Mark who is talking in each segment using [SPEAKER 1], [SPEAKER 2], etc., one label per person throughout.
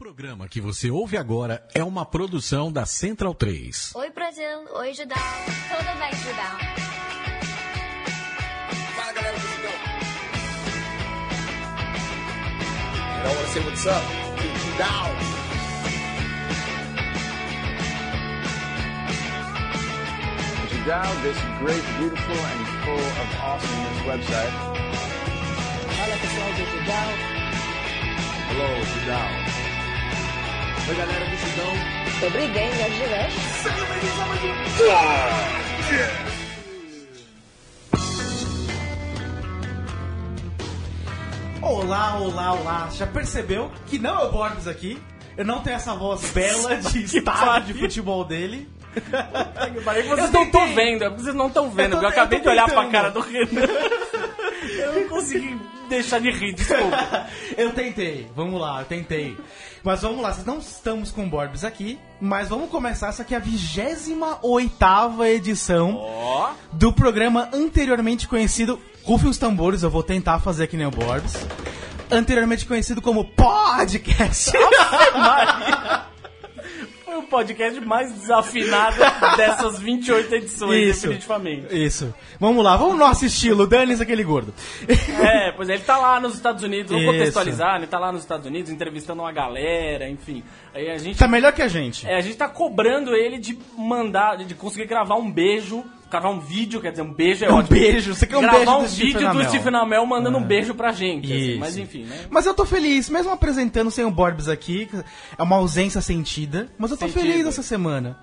[SPEAKER 1] programa que você ouve agora é uma produção da Central 3.
[SPEAKER 2] Oi, Brasil. Oi, Judão. Tudo bem, Judão?
[SPEAKER 3] Fala galera do Judão. I wanna say what's up to Judão.
[SPEAKER 4] Judao, this great, beautiful, and full of awesomeness website.
[SPEAKER 5] Fala pessoal do Judão.
[SPEAKER 3] Hello, Judão. Oi, galera, vestidão. Sobre
[SPEAKER 5] Game é de West.
[SPEAKER 6] Mais um Olá, olá, olá. Já percebeu que não é o Borges aqui? Eu não tenho essa voz bela de estádio de futebol dele.
[SPEAKER 7] Vocês não estão vendo, vocês não estão vendo,
[SPEAKER 6] eu, tô,
[SPEAKER 7] eu acabei
[SPEAKER 6] eu
[SPEAKER 7] de olhar pra cara do Renan. eu não consegui deixar de rir, desculpa.
[SPEAKER 6] Eu tentei, vamos lá, eu tentei. Mas vamos lá, vocês não estamos com Borbs aqui, mas vamos começar. Essa aqui é a 28 edição
[SPEAKER 7] Ó,
[SPEAKER 6] do programa anteriormente conhecido. Rufem os tambores, eu vou tentar fazer aqui nem o Borbs. Anteriormente conhecido como Podcast.
[SPEAKER 7] Foi o podcast mais desafinado dessas 28 edições,
[SPEAKER 6] Isso.
[SPEAKER 7] definitivamente.
[SPEAKER 6] Isso. Vamos lá, vamos no nosso estilo. Dane-se aquele gordo.
[SPEAKER 7] É, pois é, ele tá lá nos Estados Unidos, vamos
[SPEAKER 6] Isso.
[SPEAKER 7] contextualizar, ele tá lá nos Estados Unidos entrevistando uma galera, enfim. Aí a gente
[SPEAKER 6] Tá melhor que a gente.
[SPEAKER 7] É, a gente tá cobrando ele de mandar, de conseguir gravar um beijo, gravar um vídeo, quer dizer, um beijo é
[SPEAKER 6] Um
[SPEAKER 7] ótimo.
[SPEAKER 6] beijo, você quer um
[SPEAKER 7] gravar
[SPEAKER 6] beijo
[SPEAKER 7] um
[SPEAKER 6] do Stephen
[SPEAKER 7] vídeo do. Stephen Amell mandando um beijo pra gente. assim, mas enfim, né?
[SPEAKER 6] Mas eu tô feliz, mesmo apresentando sem o Borbs aqui, é uma ausência sentida, mas eu tô
[SPEAKER 7] Sentida.
[SPEAKER 6] feliz essa semana.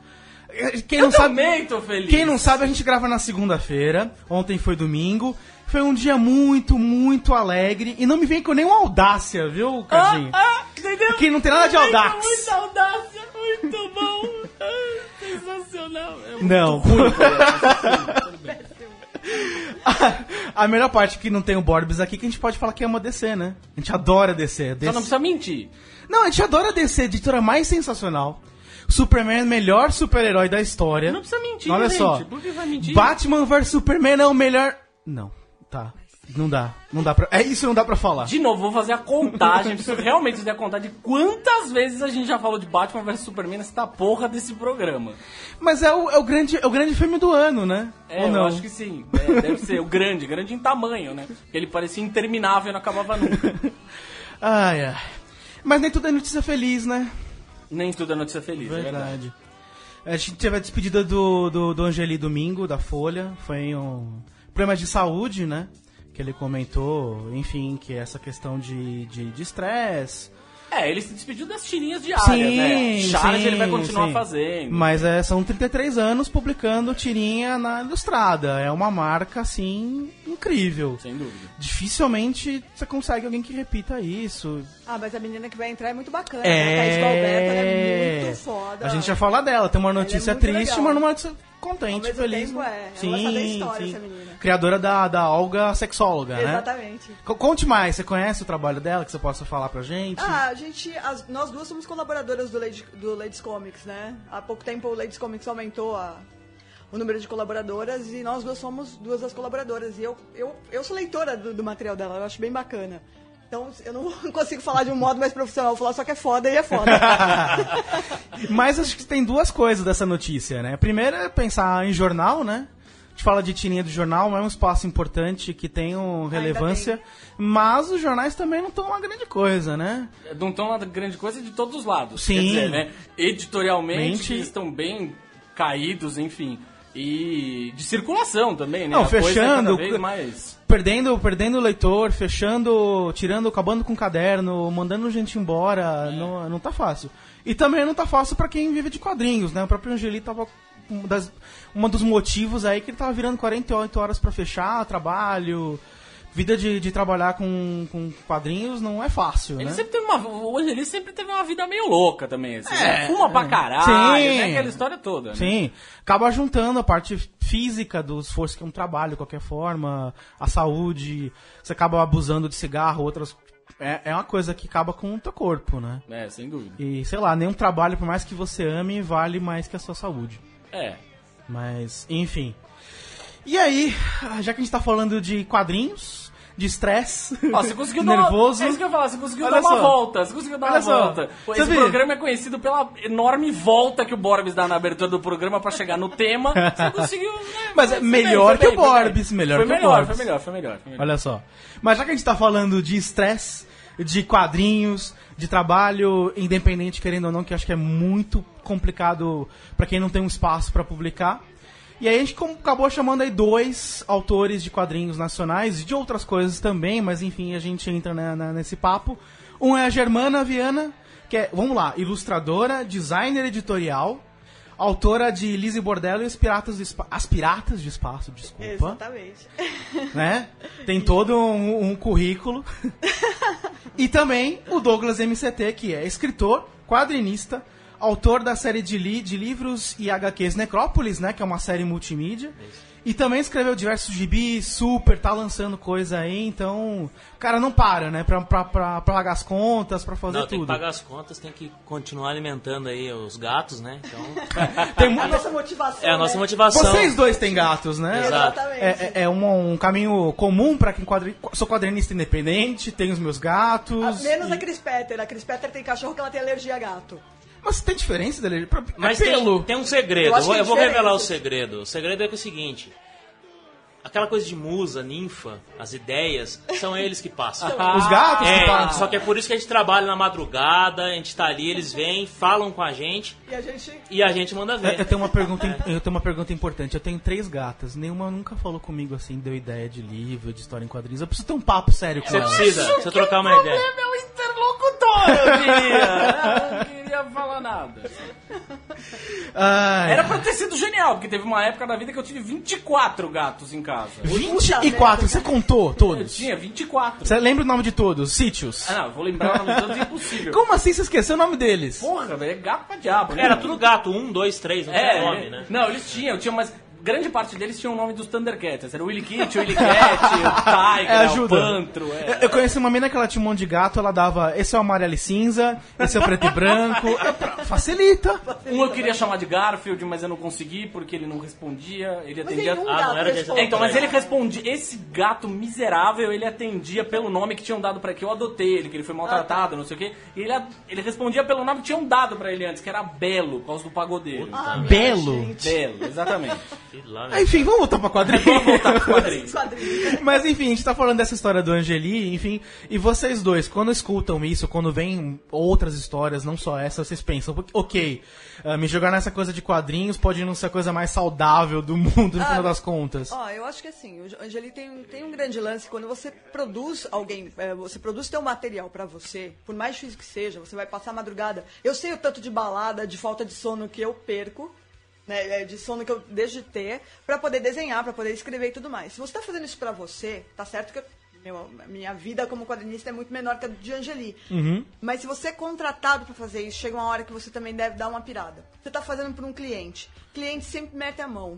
[SPEAKER 6] Quem
[SPEAKER 7] Eu
[SPEAKER 6] não sabe,
[SPEAKER 7] também tô feliz.
[SPEAKER 6] quem não sabe, a gente grava na segunda-feira. Ontem foi domingo. Foi um dia muito, muito alegre. E não me vem com nenhuma audácia, viu,
[SPEAKER 7] Ah,
[SPEAKER 6] Cadinho?
[SPEAKER 7] ah, entendeu?
[SPEAKER 6] Aqui não tem nada de
[SPEAKER 7] com Muita audácia, muito bom. Ah, Sensacional. É
[SPEAKER 6] Não.
[SPEAKER 7] ruim, bem.
[SPEAKER 6] A, a melhor parte que não tem o Borbs aqui é que a gente pode falar que é uma DC, né? A gente adora DC.
[SPEAKER 7] Só
[SPEAKER 6] DC.
[SPEAKER 7] não precisa mentir.
[SPEAKER 6] Não, a gente adora DC, editora mais sensacional. Superman, melhor super-herói da história.
[SPEAKER 7] Não precisa mentir,
[SPEAKER 6] Olha
[SPEAKER 7] gente.
[SPEAKER 6] só.
[SPEAKER 7] Por que vai mentir?
[SPEAKER 6] Batman vs Superman é o melhor. Não, tá. Não dá. Não dá pra. É isso não dá pra falar.
[SPEAKER 7] De novo, vou fazer a contagem, preciso realmente fazer a contagem de quantas vezes a gente já falou de Batman vs Superman nessa porra desse programa.
[SPEAKER 6] Mas é o, é o grande, é o grande filme do ano, né?
[SPEAKER 7] É,
[SPEAKER 6] Ou não?
[SPEAKER 7] eu acho que sim. É, deve ser o grande, grande em tamanho, né? Porque ele parecia interminável e não acabava nunca.
[SPEAKER 6] Ai, ai. Mas nem tudo é notícia feliz, né?
[SPEAKER 7] Nem tudo é notícia feliz, é verdade.
[SPEAKER 6] Verdade. A gente teve a despedida do, do, do Angeli domingo, da Folha. Foi um problema de saúde, né? Que ele comentou, enfim, que essa questão de de de estresse.
[SPEAKER 7] É, ele se despediu das tirinhas diárias,
[SPEAKER 6] sim,
[SPEAKER 7] né? Charge
[SPEAKER 6] sim,
[SPEAKER 7] ele vai continuar
[SPEAKER 6] sim.
[SPEAKER 7] fazendo.
[SPEAKER 6] Mas é, são 33 anos publicando tirinha na Ilustrada. É uma marca, assim, incrível.
[SPEAKER 7] Sem dúvida.
[SPEAKER 6] Dificilmente você consegue alguém que repita isso.
[SPEAKER 5] Ah, mas a menina que vai entrar é muito bacana.
[SPEAKER 6] É.
[SPEAKER 5] né? A Thaís Galberto, ela é muito foda.
[SPEAKER 6] A gente ia falar dela. Tem uma notícia
[SPEAKER 5] muito
[SPEAKER 6] triste,
[SPEAKER 5] legal.
[SPEAKER 6] mas numa notícia contente, feliz.
[SPEAKER 5] tempo, é. Essa menina.
[SPEAKER 6] Criadora da, da Olga Sexóloga, né?
[SPEAKER 5] Exatamente.
[SPEAKER 6] Co- Conte mais, você conhece o trabalho dela que você possa falar pra gente?
[SPEAKER 5] Ah, a gente, as- nós duas somos colaboradoras do, Lady, do Ladies Comics, né? Há pouco tempo o Ladies Comics aumentou a- o número de colaboradoras e nós duas somos duas das colaboradoras. E eu, eu, eu sou leitora do, do material dela, eu acho bem bacana. Então eu não consigo falar de um modo mais profissional, vou falar só que é foda e é foda.
[SPEAKER 6] Mas acho que tem duas coisas dessa notícia, né? A primeira é pensar em jornal, né? A gente fala de tirinha do jornal, é um espaço importante que tem um relevância, mas os jornais também não estão uma grande coisa, né?
[SPEAKER 7] Não estão lá grande coisa de todos os lados.
[SPEAKER 6] Sim.
[SPEAKER 7] Quer dizer, né? Editorialmente,
[SPEAKER 6] Mente-
[SPEAKER 7] eles estão bem caídos, enfim. E de circulação também, né?
[SPEAKER 6] Não,
[SPEAKER 7] A é
[SPEAKER 6] fechando,
[SPEAKER 7] vez mais...
[SPEAKER 6] Perdendo, perdendo o leitor, fechando, tirando, acabando com o caderno, mandando gente embora, não, não tá fácil. E também não tá fácil pra quem vive de quadrinhos, né? O próprio Angeli tava um das, um dos motivos aí que ele tava virando 48 horas pra fechar trabalho. Vida de, de trabalhar com, com quadrinhos não é fácil,
[SPEAKER 7] Ele
[SPEAKER 6] né?
[SPEAKER 7] sempre teve uma. Hoje ele sempre teve uma vida meio louca também. Assim,
[SPEAKER 6] É,
[SPEAKER 7] né? Fuma pra caralho,
[SPEAKER 6] Sim.
[SPEAKER 7] né? Aquela história toda. Né?
[SPEAKER 6] Sim, acaba juntando a parte física do esforço que é um trabalho, de qualquer forma, a saúde, você acaba abusando de cigarro, outras. É, é uma coisa que acaba com o teu corpo, né?
[SPEAKER 7] É, sem dúvida.
[SPEAKER 6] E sei lá, nenhum trabalho, por mais que você ame, vale mais que a sua saúde.
[SPEAKER 7] É.
[SPEAKER 6] Mas, enfim. E aí, já que a gente tá falando de quadrinhos, de estresse,
[SPEAKER 7] Ó, você conseguiu dar
[SPEAKER 6] nervoso.
[SPEAKER 7] Uma, é isso que eu falar, você conseguiu
[SPEAKER 6] Olha
[SPEAKER 7] dar uma
[SPEAKER 6] só.
[SPEAKER 7] volta. Você conseguiu dar
[SPEAKER 6] Olha
[SPEAKER 7] uma
[SPEAKER 6] só.
[SPEAKER 7] volta.
[SPEAKER 6] Você
[SPEAKER 7] Esse
[SPEAKER 6] viu?
[SPEAKER 7] programa é conhecido pela enorme volta que o Borbs dá na abertura do programa pra chegar no tema. Você conseguiu. né,
[SPEAKER 6] Mas é melhor
[SPEAKER 7] bem,
[SPEAKER 6] que o Borbs, melhor
[SPEAKER 7] foi
[SPEAKER 6] que o Borbs.
[SPEAKER 7] Foi melhor, foi melhor, foi melhor.
[SPEAKER 6] Olha só. Mas já que a gente tá falando de estresse, de quadrinhos, de trabalho independente, querendo ou não, que acho que é muito complicado pra quem não tem um espaço pra publicar. E aí a gente acabou chamando aí dois autores de quadrinhos nacionais, e de outras coisas também, mas enfim, a gente entra na- na- nesse papo. Um é a Germana Viana, que é, vamos lá, ilustradora, designer editorial, autora de Lizzie Bordello e os Piratas do Espa- As Piratas de Espaço, desculpa
[SPEAKER 5] Exatamente.
[SPEAKER 6] né? Tem todo um, um currículo. e também o Douglas MCT, que é escritor, quadrinista, autor da série de, li de livros e HQs Necrópolis, né? Que é uma série multimídia. E também escreveu diversos gibis, super, tá lançando coisa aí, então. O cara não para, né? Pra, pra, pra, pra pagar as contas, pra fazer
[SPEAKER 8] Não, tem
[SPEAKER 6] tudo.
[SPEAKER 8] que pagar as contas, tem que continuar alimentando aí os gatos, né? Então,
[SPEAKER 6] Tem mu-
[SPEAKER 5] A nossa motivação.
[SPEAKER 8] é a nossa
[SPEAKER 5] né?
[SPEAKER 8] motivação.
[SPEAKER 6] Vocês dois têm gatos, né?
[SPEAKER 5] Exatamente.
[SPEAKER 6] É, é- é um, um caminho comum pra quem quadri... sou quadrinista independente, tenho os meus gatos.
[SPEAKER 5] A- Menos
[SPEAKER 6] e-
[SPEAKER 5] a Chris Petter. A Chris Petter tem cachorro que ela tem alergia a gato.
[SPEAKER 6] Mas tem diferença dele? Pra-
[SPEAKER 8] Mas
[SPEAKER 6] é
[SPEAKER 8] tem,
[SPEAKER 6] pelo.
[SPEAKER 8] tem um segredo,
[SPEAKER 5] Eu
[SPEAKER 8] eu, vou,
[SPEAKER 5] tem
[SPEAKER 8] revelar o segredo. O segredo é que é o seguinte: aquela coisa de musa, ninfa, as ideias, são eles que passam.
[SPEAKER 6] Os gatos que
[SPEAKER 8] É,
[SPEAKER 6] passam.
[SPEAKER 8] só que é por isso que a gente trabalha na madrugada, a gente tá ali, eles vêm, falam com a gente
[SPEAKER 5] E a gente.
[SPEAKER 8] e a gente manda
[SPEAKER 6] Eu,
[SPEAKER 8] ver.
[SPEAKER 6] eu tenho uma pergunta, eu tenho uma pergunta importante. Eu tenho três gatas. Nenhuma nunca falou comigo assim, deu ideia de livro, de história em quadrinhos. Eu preciso ter um papo sério com
[SPEAKER 8] Você
[SPEAKER 6] ela.
[SPEAKER 8] precisa, precisa trocar uma ideia.
[SPEAKER 7] É meu interlocutor, eu diria. Eu não queria falar nada.
[SPEAKER 6] Ai,
[SPEAKER 7] Era pra ter sido genial, porque teve uma época da vida que eu tive 24 gatos em casa.
[SPEAKER 6] 24, você contou
[SPEAKER 7] Eu
[SPEAKER 6] todos?
[SPEAKER 7] tinha 24.
[SPEAKER 6] Você lembra o nome de todos? Sítios.
[SPEAKER 7] Ah, não, eu vou lembrar o nome de todos, é impossível.
[SPEAKER 6] Como assim você esqueceu o nome deles?
[SPEAKER 7] Porra, velho, é gato pra diabo. né?
[SPEAKER 8] Era tudo gato, um, dois, três, não
[SPEAKER 7] É,
[SPEAKER 8] tinha nome, né?
[SPEAKER 7] Não, eles tinham, tinha mas grande parte deles tinha o nome dos Thundercats. Era o Willy Kit, o Willy Cat, o Tiger,
[SPEAKER 6] É,
[SPEAKER 7] o
[SPEAKER 6] ajuda.
[SPEAKER 7] Pantro. É.
[SPEAKER 6] Eu, eu conheci uma mina que ela tinha um monte de gato, ela dava. Esse é o amarelo e cinza, esse é o preto e branco. É pra- Facilita.
[SPEAKER 7] Um eu queria chamar de Garfield, mas eu não consegui porque ele não respondia. Ele
[SPEAKER 5] Mas
[SPEAKER 7] atendia.
[SPEAKER 5] nenhum
[SPEAKER 8] Ah, não era de-
[SPEAKER 5] responde.
[SPEAKER 7] Então, mas ele respondia. Esse gato miserável, ele atendia pelo nome que tinham dado pra que eu adotei ele, que ele foi maltratado, não sei o quê. E ele, ele respondia pelo nome que tinham dado pra ele antes, que era Belo, por causa do pagodeiro.
[SPEAKER 5] Ah, minha
[SPEAKER 6] Belo.
[SPEAKER 5] gente.
[SPEAKER 7] Belo, exatamente.
[SPEAKER 8] Sei lá,
[SPEAKER 6] Ah,
[SPEAKER 8] né?
[SPEAKER 6] Enfim, vamos voltar pra quadrinhos.
[SPEAKER 7] Vamos voltar pros quadrinhos.
[SPEAKER 5] Quadrinhos.
[SPEAKER 6] Mas enfim, a gente tá falando dessa história do Angeli, enfim. E vocês dois, quando escutam isso, quando vem outras histórias, não só essa, vocês pensam, ok, ah, me jogar nessa coisa de quadrinhos pode não ser a coisa mais saudável do mundo no
[SPEAKER 5] Ah,
[SPEAKER 6] final das contas.
[SPEAKER 5] Ó, eu acho que assim, o Angeli tem, um- tem um grande lance quando você produz alguém, é, você produz teu material pra você, por mais difícil que seja, você vai passar a madrugada. Eu sei o tanto de balada, de falta de sono que eu perco, né, é, de sono que eu deixo de ter, pra poder desenhar, pra poder escrever e tudo mais. Se você tá fazendo isso pra você, tá certo que eu- meu, minha vida como quadrinista é muito menor que a de Angeli. Mas se você é contratado pra fazer isso, chega uma hora que você também deve dar uma pirada. Você tá fazendo por um cliente. Cliente sempre mete a mão.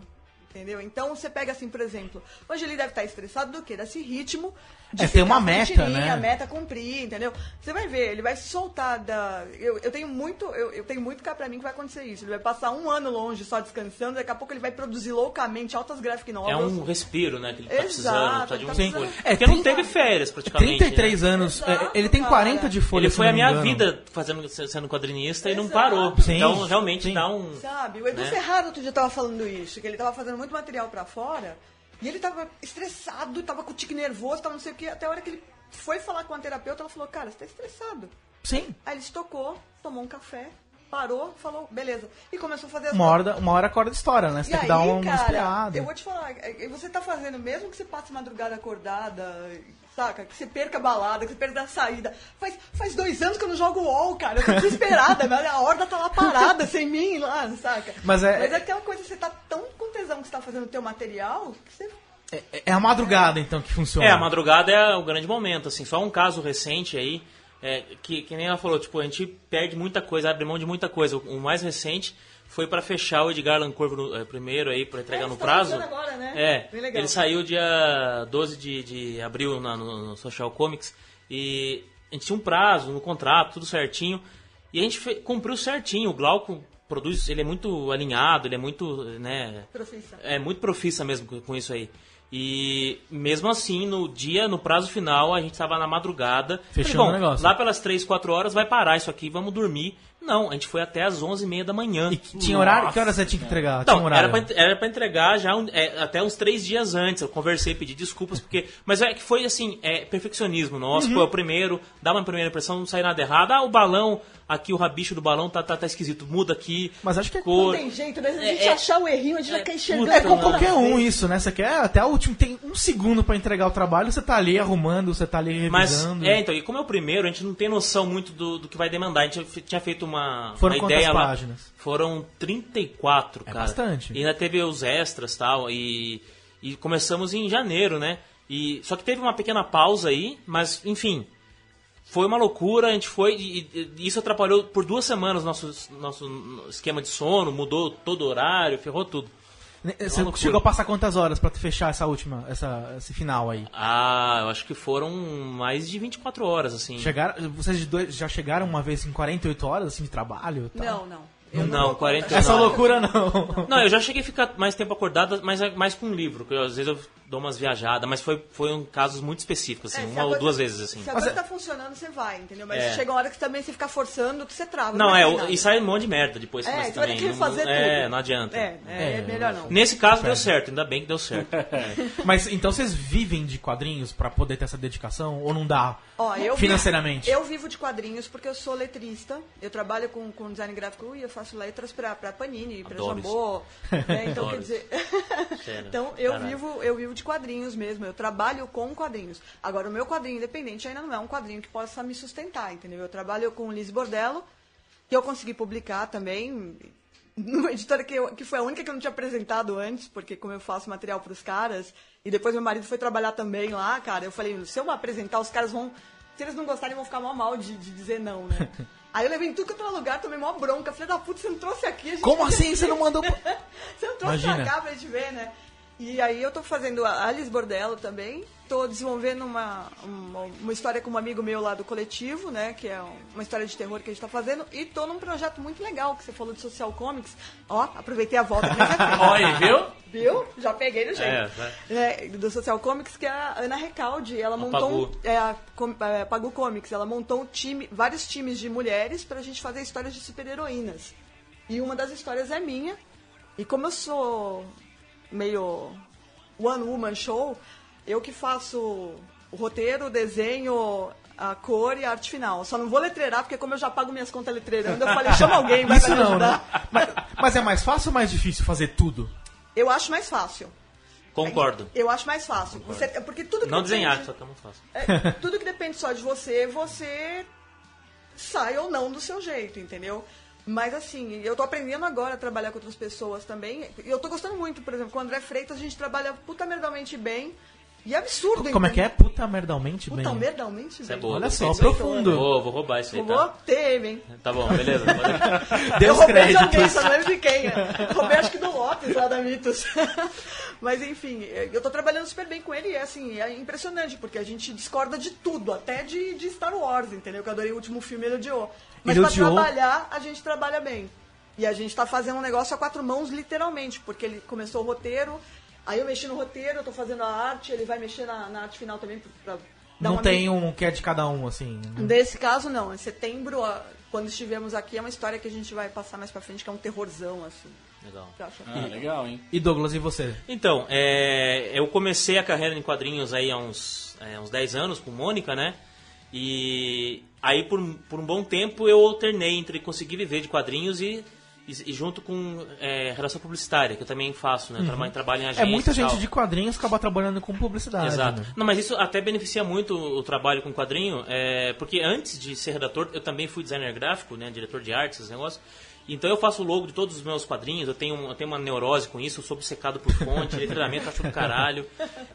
[SPEAKER 5] Entendeu? Então você pega assim, por exemplo, o Angeli deve estar estressado do quê? Desse ritmo de
[SPEAKER 6] É, tem uma meta, né?
[SPEAKER 5] a meta cumprir, entendeu? Você vai ver, ele vai se soltar da. Eu, eu tenho muito, eu, eu tenho muito cá pra mim que vai acontecer isso. Ele vai passar um ano longe só descansando, daqui a pouco ele vai produzir loucamente altas graphic
[SPEAKER 8] É
[SPEAKER 5] novels.
[SPEAKER 8] um respiro, né, que ele tá
[SPEAKER 5] Exato,
[SPEAKER 8] precisando, tá de um
[SPEAKER 5] tá
[SPEAKER 8] folha.
[SPEAKER 5] precisando.
[SPEAKER 6] É,
[SPEAKER 8] Porque não
[SPEAKER 6] 30
[SPEAKER 8] teve férias, praticamente.
[SPEAKER 6] 33
[SPEAKER 8] né?
[SPEAKER 6] anos,
[SPEAKER 5] Exato,
[SPEAKER 6] é, ele tem
[SPEAKER 5] cara.
[SPEAKER 6] 40 de folha.
[SPEAKER 8] Ele foi
[SPEAKER 6] não
[SPEAKER 8] a minha
[SPEAKER 6] engano.
[SPEAKER 8] vida fazendo, sendo quadrinista e não
[SPEAKER 5] Exato.
[SPEAKER 8] parou.
[SPEAKER 6] Sim,
[SPEAKER 8] então, realmente
[SPEAKER 6] sim.
[SPEAKER 8] dá um...
[SPEAKER 5] Sabe? O Edu
[SPEAKER 8] né?
[SPEAKER 5] Ferraro outro dia tava falando isso, que ele tava fazendo muito material pra fora, e ele tava estressado, tava com o tique nervoso, tava não sei o que, até a hora que ele foi falar com a terapeuta, ela falou, cara, você tá estressado.
[SPEAKER 6] Sim.
[SPEAKER 5] Aí ele estocou, tomou um café, parou, falou, beleza. E começou a fazer as
[SPEAKER 6] Uma hora, uma hora acorda história, né? Você
[SPEAKER 5] e
[SPEAKER 6] tem que
[SPEAKER 5] aí,
[SPEAKER 6] dar uma,
[SPEAKER 5] cara, eu vou te falar, é, é, você tá fazendo, mesmo que você passe madrugada acordada, saca? Que você perca a balada, que você perca a saída. Faz, faz dois anos que eu não jogo UOL, cara. Eu tô desesperada, a horda tá lá parada, sem mim lá, saca?
[SPEAKER 6] Mas é-
[SPEAKER 5] Mas é aquela coisa, você tá tá fazendo o teu material, que você...
[SPEAKER 6] É, é a madrugada, então, que funciona.
[SPEAKER 8] É, a madrugada é o grande momento, assim, só um caso recente aí, é, que, que nem ela falou, tipo, a gente perde muita coisa, abre mão de muita coisa. O, o mais recente foi pra fechar o Edgar Allan Corvo no- é, primeiro aí, pra entregar
[SPEAKER 5] É,
[SPEAKER 8] no
[SPEAKER 5] tá
[SPEAKER 8] prazo.
[SPEAKER 5] agora, né?
[SPEAKER 8] É,
[SPEAKER 5] Bem legal.
[SPEAKER 8] ele saiu dia 12 de, de abril na- no, no Social Comics e a gente tinha um prazo no contrato, tudo certinho, e a gente fe- cumpriu certinho. O Glauco produz, ele é muito alinhado, ele é muito, né,
[SPEAKER 5] Profissa.
[SPEAKER 8] é muito profissa mesmo com, com isso aí. E mesmo assim, no dia, no prazo final, a gente estava na madrugada.
[SPEAKER 6] Fechando
[SPEAKER 8] Falei,
[SPEAKER 6] o negócio.
[SPEAKER 8] Lá pelas 3, 4 horas vai parar isso aqui, vamos dormir. Não, a gente foi até as 11h30 da manhã.
[SPEAKER 6] E tinha horário? Que horas você tinha que entregar?
[SPEAKER 8] Não,
[SPEAKER 6] tinha horário.
[SPEAKER 8] era pra, era pra entregar já um- é, até uns três dias antes. Eu conversei, pedi desculpas, porque. Mas é que foi assim, é perfeccionismo nosso.
[SPEAKER 6] Uhum.
[SPEAKER 8] Foi o primeiro, dá uma primeira impressão, não sai nada errado. Ah, o balão, aqui o rabicho do balão tá, tá, tá esquisito, muda aqui.
[SPEAKER 6] Mas acho que é-
[SPEAKER 8] cor.
[SPEAKER 5] Não tem jeito, né? Se a gente
[SPEAKER 8] É, é-
[SPEAKER 5] achar o errinho, a gente vai ficar enxergando.
[SPEAKER 8] puta,
[SPEAKER 6] É com qualquer um isso, né? Você quer até o último, tem um segundo pra entregar o trabalho, você tá ali arrumando, você tá ali
[SPEAKER 8] Mas,
[SPEAKER 6] revisando.
[SPEAKER 8] é, então, e como é o primeiro, a gente não tem noção muito do, do que vai demandar. A gente tinha feito uma,
[SPEAKER 6] Foram
[SPEAKER 8] uma
[SPEAKER 6] quantas
[SPEAKER 8] ideia lá.
[SPEAKER 6] páginas?
[SPEAKER 8] Foram 34,
[SPEAKER 6] É
[SPEAKER 8] cara.
[SPEAKER 6] bastante.
[SPEAKER 8] E ainda teve os extras tal, e e começamos em janeiro, né? E, só que teve uma pequena pausa aí, mas, enfim, foi uma loucura, a gente foi, e, e isso atrapalhou por duas semanas nosso, nosso esquema de sono, mudou todo o horário, ferrou tudo.
[SPEAKER 6] Né,
[SPEAKER 8] uma
[SPEAKER 6] Você
[SPEAKER 8] loucura.
[SPEAKER 6] chegou a passar quantas horas pra fechar essa última, essa, esse final aí?
[SPEAKER 8] Ah, eu acho que foram mais de 24 horas, assim.
[SPEAKER 6] Chegaram, vocês já chegaram uma vez em 48 horas assim, de trabalho? tal?
[SPEAKER 5] Não, não. Eu
[SPEAKER 8] Não, 40
[SPEAKER 5] conta.
[SPEAKER 6] Essa
[SPEAKER 8] Não.
[SPEAKER 6] loucura não.
[SPEAKER 8] Não, eu já cheguei a ficar mais tempo acordado, mas é mais com um livro, que eu, às vezes eu dou umas viajadas, mas foi, foi um casos muito específicos, assim,
[SPEAKER 5] É,
[SPEAKER 8] uma ou duas vezes, assim.
[SPEAKER 5] Se a coisa tá funcionando, você vai, entendeu? Mas
[SPEAKER 8] É.
[SPEAKER 5] chega uma hora que também você fica forçando, que você trava.
[SPEAKER 8] Não,
[SPEAKER 5] vai
[SPEAKER 8] é,
[SPEAKER 5] nada.
[SPEAKER 8] e sai um monte de merda depois
[SPEAKER 5] É,
[SPEAKER 8] mas
[SPEAKER 5] você vai ter
[SPEAKER 8] também.
[SPEAKER 5] que
[SPEAKER 8] não-
[SPEAKER 5] fazer tudo.
[SPEAKER 8] É, não adianta.
[SPEAKER 5] É, é, é melhor não.
[SPEAKER 8] Nesse caso deu certo, ainda bem que deu certo.
[SPEAKER 6] Mas então vocês vivem de quadrinhos pra poder ter essa dedicação ou não dá?
[SPEAKER 5] Ó, eu vi-
[SPEAKER 6] financeiramente.
[SPEAKER 5] eu vivo de quadrinhos porque eu sou letrista. Eu trabalho com, com design gráfico e eu faço letras pra, pra Panini, pra
[SPEAKER 8] Adoro
[SPEAKER 5] Jambô. né? Então,
[SPEAKER 8] Adoro
[SPEAKER 5] quer dizer. Então, eu vivo, eu vivo de quadrinhos mesmo. Eu trabalho com quadrinhos. Agora, o meu quadrinho independente ainda não é um quadrinho que possa me sustentar, entendeu? Eu trabalho com Liz Bordello, que eu consegui publicar também. Numa editora que, eu- que foi a única que eu não tinha apresentado antes, porque como eu faço material para os caras, e depois meu marido foi trabalhar também lá, cara, eu falei, se eu apresentar, os caras vão. Se eles não gostarem, vão ficar mal mal de, de dizer não, né? Aí eu levei em tudo que eu tô no lugar, tomei mó bronca. Falei, da puta, você não trouxe aqui. A gente
[SPEAKER 6] Como assim você não mandou?
[SPEAKER 5] você não trouxe
[SPEAKER 6] Imagina.
[SPEAKER 5] pra cá pra gente ver, né? E aí eu tô fazendo a Alice Bordello também. Tô desenvolvendo uma, uma, uma história com um amigo meu lá do coletivo, né? Que é um- uma história de terror que a gente tá fazendo. E tô num projeto muito legal, que você falou de social comics. Ó, aproveitei a volta.
[SPEAKER 8] Olha, viu?
[SPEAKER 5] Viu? Já peguei no jeito.
[SPEAKER 8] É, vai.
[SPEAKER 5] É, do Social Comics, que é a Ana Recalde. Ela montou um, é, a Com- é, Pagu Comics. Ela montou um time, vários times de mulheres pra gente fazer histórias de super-heroínas. E uma das histórias é minha. E como eu sou meio one woman show, eu que faço o roteiro, o desenho, a cor e a arte final. Só não vou letreirar, porque como eu já pago minhas contas letreirando, eu falei, chama alguém, vai
[SPEAKER 6] Isso
[SPEAKER 5] pra me
[SPEAKER 6] não,
[SPEAKER 5] ajudar.
[SPEAKER 6] né? Mas, mas é mais fácil ou mais difícil fazer tudo?
[SPEAKER 5] Eu acho mais fácil.
[SPEAKER 8] Concordo.
[SPEAKER 5] Eu acho mais fácil. Você, porque tudo que
[SPEAKER 8] Não
[SPEAKER 5] depende-
[SPEAKER 8] desenhar, só que é muito fácil.
[SPEAKER 5] é, tudo que depende só de você, você sai ou não do seu jeito, entendeu? Mas assim, eu tô aprendendo agora a trabalhar com outras pessoas também. E eu tô gostando muito, por exemplo, com o André Freitas a gente trabalha puta merdalmente bem. E é absurdo,
[SPEAKER 6] Como é que é? Puta merdalmente bem.
[SPEAKER 5] Puta merdalmente
[SPEAKER 8] Isso é
[SPEAKER 5] bem.
[SPEAKER 8] boa.
[SPEAKER 6] Olha só, profundo.
[SPEAKER 8] Vou, vou roubar isso aí,
[SPEAKER 5] Roubou?
[SPEAKER 8] tá?
[SPEAKER 5] Teve, hein?
[SPEAKER 8] Tá bom, beleza.
[SPEAKER 6] Deu
[SPEAKER 5] eu roubei de alguém, só não lembro de quem. né? Roubei acho que do Lopes lá da Mitos. Mas enfim, eu tô trabalhando super bem com ele e é assim, é impressionante, porque a gente discorda de tudo, até de, de Star Wars, entendeu? Que eu adorei o último filme, ele odiou. Mas
[SPEAKER 6] Ele
[SPEAKER 5] pra
[SPEAKER 6] odiou?
[SPEAKER 5] trabalhar, a gente trabalha bem. E a gente tá fazendo um negócio a quatro mãos, literalmente, porque ele começou o roteiro, aí eu mexi no roteiro, eu tô fazendo a arte, ele vai mexer na, na arte final também pra, pra dar
[SPEAKER 6] Não
[SPEAKER 5] uma
[SPEAKER 6] tem um que é de cada um, assim.
[SPEAKER 5] Nesse caso, não. Em setembro, a- quando estivemos aqui, é uma história que a gente vai passar mais pra frente, que é um terrorzão, assim.
[SPEAKER 8] Legal.
[SPEAKER 3] Ah, legal, hein?
[SPEAKER 6] E Douglas, e você?
[SPEAKER 8] Então, é, eu comecei a carreira em quadrinhos aí há uns, é, uns 10 anos com Mônica, né? E aí por, por um bom tempo eu alternei entre conseguir viver de quadrinhos e, e, e junto com é, relação publicitária, que eu também faço, né? Eu trabalho, trabalho em
[SPEAKER 6] É
[SPEAKER 8] agência
[SPEAKER 6] muita
[SPEAKER 8] e
[SPEAKER 6] gente de quadrinhos acaba trabalhando com publicidade.
[SPEAKER 8] Exato.
[SPEAKER 6] né?
[SPEAKER 8] Não, mas isso até beneficia muito o trabalho com quadrinho, é, porque antes de ser redator, eu também fui designer gráfico, né, diretor de arte, esses negócios. Então eu faço o logo de todos os meus quadrinhos, eu tenho, eu tenho uma neurose com isso, eu sou obcecado por fonte, letramento, acho do caralho.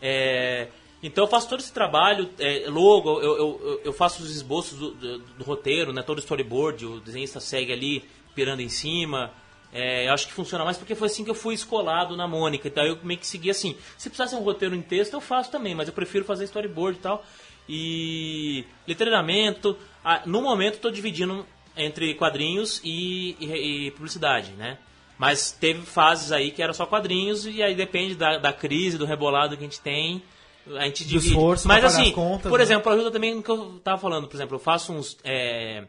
[SPEAKER 8] É, então eu faço todo esse trabalho, é, logo, eu, eu, eu- eu faço os esboços do, do- do roteiro, né, todo o storyboard, o desenhista segue ali, pirando em cima. É, eu acho que funciona mais porque foi assim que eu fui escolado na Mônica. Então eu meio que segui assim. Se precisasse um roteiro em texto, eu faço também, mas eu prefiro fazer storyboard e tal. E letreiramento. ah, no momento estou dividindo entre quadrinhos e, e- e publicidade, né? Mas teve fases aí que era só quadrinhos e aí depende da, da crise, do rebolado que a gente tem. A gente divide.
[SPEAKER 6] esforço
[SPEAKER 8] Mas assim,
[SPEAKER 6] as contas,
[SPEAKER 8] por
[SPEAKER 6] né?
[SPEAKER 8] exemplo, ajuda também no que eu tava falando. Por exemplo, eu faço uns. é,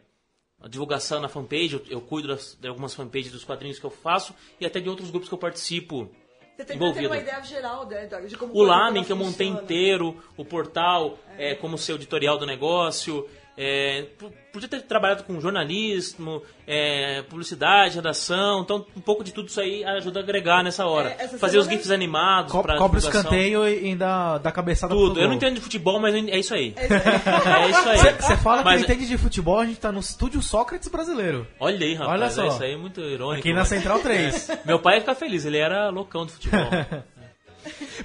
[SPEAKER 8] a divulgação na fanpage, eu, eu cuido das- de algumas fanpages dos quadrinhos que eu faço e até de outros grupos que eu participo.
[SPEAKER 5] Você tem que ter
[SPEAKER 8] envolvido.
[SPEAKER 5] uma ideia geral né, de como
[SPEAKER 8] O Lamen, que eu montei inteiro, o portal, é, como ser editorial do negócio. É, podia ter trabalhado com jornalismo, é, publicidade, redação. Então, um pouco de tudo isso aí ajuda a agregar nessa hora.
[SPEAKER 5] É,
[SPEAKER 8] Fazer os GIFs animados.
[SPEAKER 6] Co cobra o escanteio e ainda dá cabeçada pro
[SPEAKER 8] Tudo. Eu
[SPEAKER 6] gol.
[SPEAKER 8] não entendo de futebol, mas é isso aí. É isso aí.
[SPEAKER 6] Você fala que
[SPEAKER 8] Mas-
[SPEAKER 6] não entende de futebol, a gente tá no estúdio Sócrates brasileiro.
[SPEAKER 8] Olha aí, rapaz.
[SPEAKER 6] Olha só.
[SPEAKER 8] Isso aí é muito irônico.
[SPEAKER 6] Aqui na
[SPEAKER 8] mas-
[SPEAKER 6] Central 3.
[SPEAKER 8] Meu pai ia ficar feliz, ele era loucão de futebol.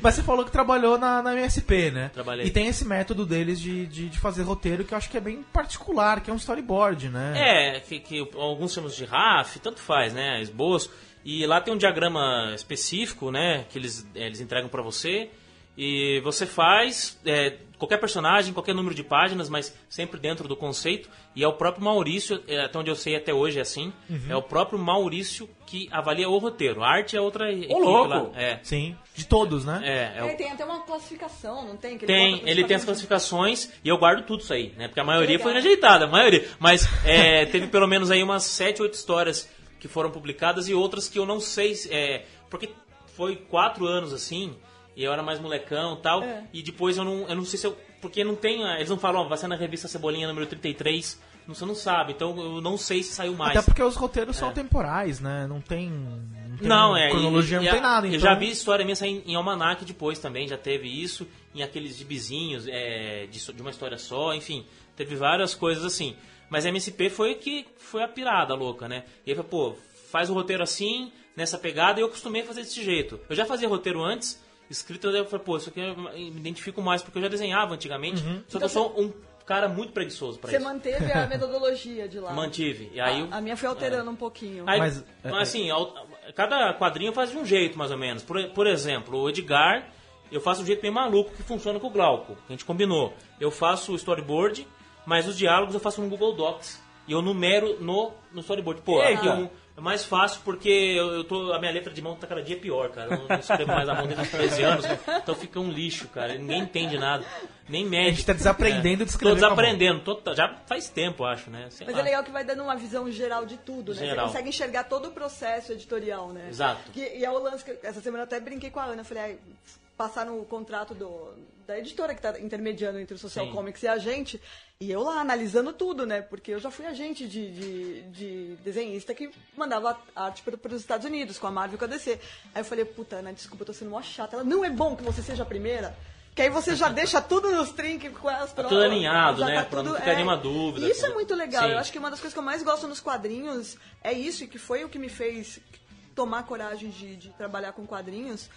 [SPEAKER 6] Mas você falou que trabalhou na, na MSP, né?
[SPEAKER 8] Trabalhei.
[SPEAKER 6] E tem esse método deles de, de, de fazer roteiro que eu acho que é bem particular, que é um storyboard, né?
[SPEAKER 8] É, que, que alguns chamamos de RAF, tanto faz, né? Esboço. E lá tem um diagrama específico, né? Que eles, eh, eles entregam pra você. E você faz é, qualquer personagem, qualquer número de páginas, mas sempre dentro do conceito. E é o próprio Maurício, é, até onde eu sei até hoje é assim,
[SPEAKER 6] Uhum.
[SPEAKER 8] é o próprio Maurício que avalia o roteiro. A arte é outra equipe
[SPEAKER 7] louco!
[SPEAKER 8] lá. É,
[SPEAKER 6] Sim. De todos, né?
[SPEAKER 8] é, é o-
[SPEAKER 5] tem até uma classificação, não tem? Que
[SPEAKER 8] tem, ele tem as classificações e eu guardo tudo isso aí, né? Porque a maioria
[SPEAKER 5] Legal.
[SPEAKER 8] foi rejeitada, a maioria. Mas é, teve pelo menos aí umas 7, 8 histórias que foram publicadas e outras que eu não sei. se- É, porque foi quatro anos assim, e eu era mais molecão e tal.
[SPEAKER 5] É.
[SPEAKER 8] E depois eu não, eu não sei se eu. Porque não tem. ah, Eles não falam, ó, vai ser na revista Cebolinha número 33. não- Você não sabe, então eu não sei se saiu mais.
[SPEAKER 6] Até porque os roteiros são temporais, né? Não tem. Não, tem
[SPEAKER 8] Não, é.
[SPEAKER 6] Cronologia,
[SPEAKER 8] e-
[SPEAKER 6] não
[SPEAKER 8] e
[SPEAKER 6] tem
[SPEAKER 8] a-
[SPEAKER 6] nada.
[SPEAKER 8] Eu
[SPEAKER 6] Então,
[SPEAKER 8] já vi história minha sair em Almanac depois também, já teve isso, em aqueles gibizinhos é, de, de uma história só, enfim, teve várias coisas assim. Mas a MSP foi que foi a pirada louca, né? E aí, falei, pô, faz o roteiro assim, nessa pegada, e eu acostumei a fazer desse jeito. Eu já fazia roteiro antes, escrito, eu falei, pô, isso aqui eu me identifico mais, porque eu já desenhava antigamente, só que eu sou um cara muito preguiçoso pra
[SPEAKER 5] Você
[SPEAKER 8] isso.
[SPEAKER 5] manteve a metodologia de lá.
[SPEAKER 8] Mantive. E aí,
[SPEAKER 5] A minha foi alterando um pouquinho.
[SPEAKER 8] Aí,
[SPEAKER 6] Mas,
[SPEAKER 8] mas,
[SPEAKER 6] é,
[SPEAKER 8] assim, ao- cada quadrinho faz de um jeito, mais ou menos. Por, por exemplo, o Edgar, eu faço um jeito bem maluco que funciona com o Glauco, que a gente combinou. Eu faço o storyboard, mas os diálogos eu faço no Google Docs. E eu numero no, no storyboard. Pô, aqui é, um- é mais fácil porque eu, eu tô, a minha letra de mão tá cada dia pior, cara. Eu não, escrevo mais a mão desde os 13 anos, então fica um lixo, cara. Ninguém entende nada, nem mede.
[SPEAKER 6] A gente tá desaprendendo de escrever
[SPEAKER 8] Tô
[SPEAKER 6] com a mão.
[SPEAKER 8] desaprendendo, tô- já faz tempo, acho, né? Sei
[SPEAKER 5] Mas
[SPEAKER 8] lá.
[SPEAKER 5] é legal que vai dando uma visão geral de tudo, né?
[SPEAKER 8] Geral.
[SPEAKER 5] Você consegue enxergar todo o processo editorial, né?
[SPEAKER 8] Exato.
[SPEAKER 5] Que- e é o lance que essa semana eu até brinquei com a Ana, falei, ai, passaram o contrato do, da editora que tá intermediando entre o Social
[SPEAKER 8] Sim.
[SPEAKER 5] Comics e a gente, e eu lá analisando tudo, né? Porque eu já fui agente de, de, de desenhista que mandava arte para os Estados Unidos, com a Marvel e com a DC. Aí eu falei, puta, Ana, desculpa, eu tô sendo mó chata. Ela, não é bom que você seja a primeira? Que aí você já deixa tudo nos trinques com as
[SPEAKER 8] Tá tudo alinhado,
[SPEAKER 5] já
[SPEAKER 8] né? Pra não ficar nenhuma dúvida.
[SPEAKER 5] E isso é muito legal.
[SPEAKER 8] Sim.
[SPEAKER 5] Eu acho que uma das coisas que eu mais gosto nos quadrinhos é isso, e que foi o que me fez tomar coragem de, de trabalhar com quadrinhos.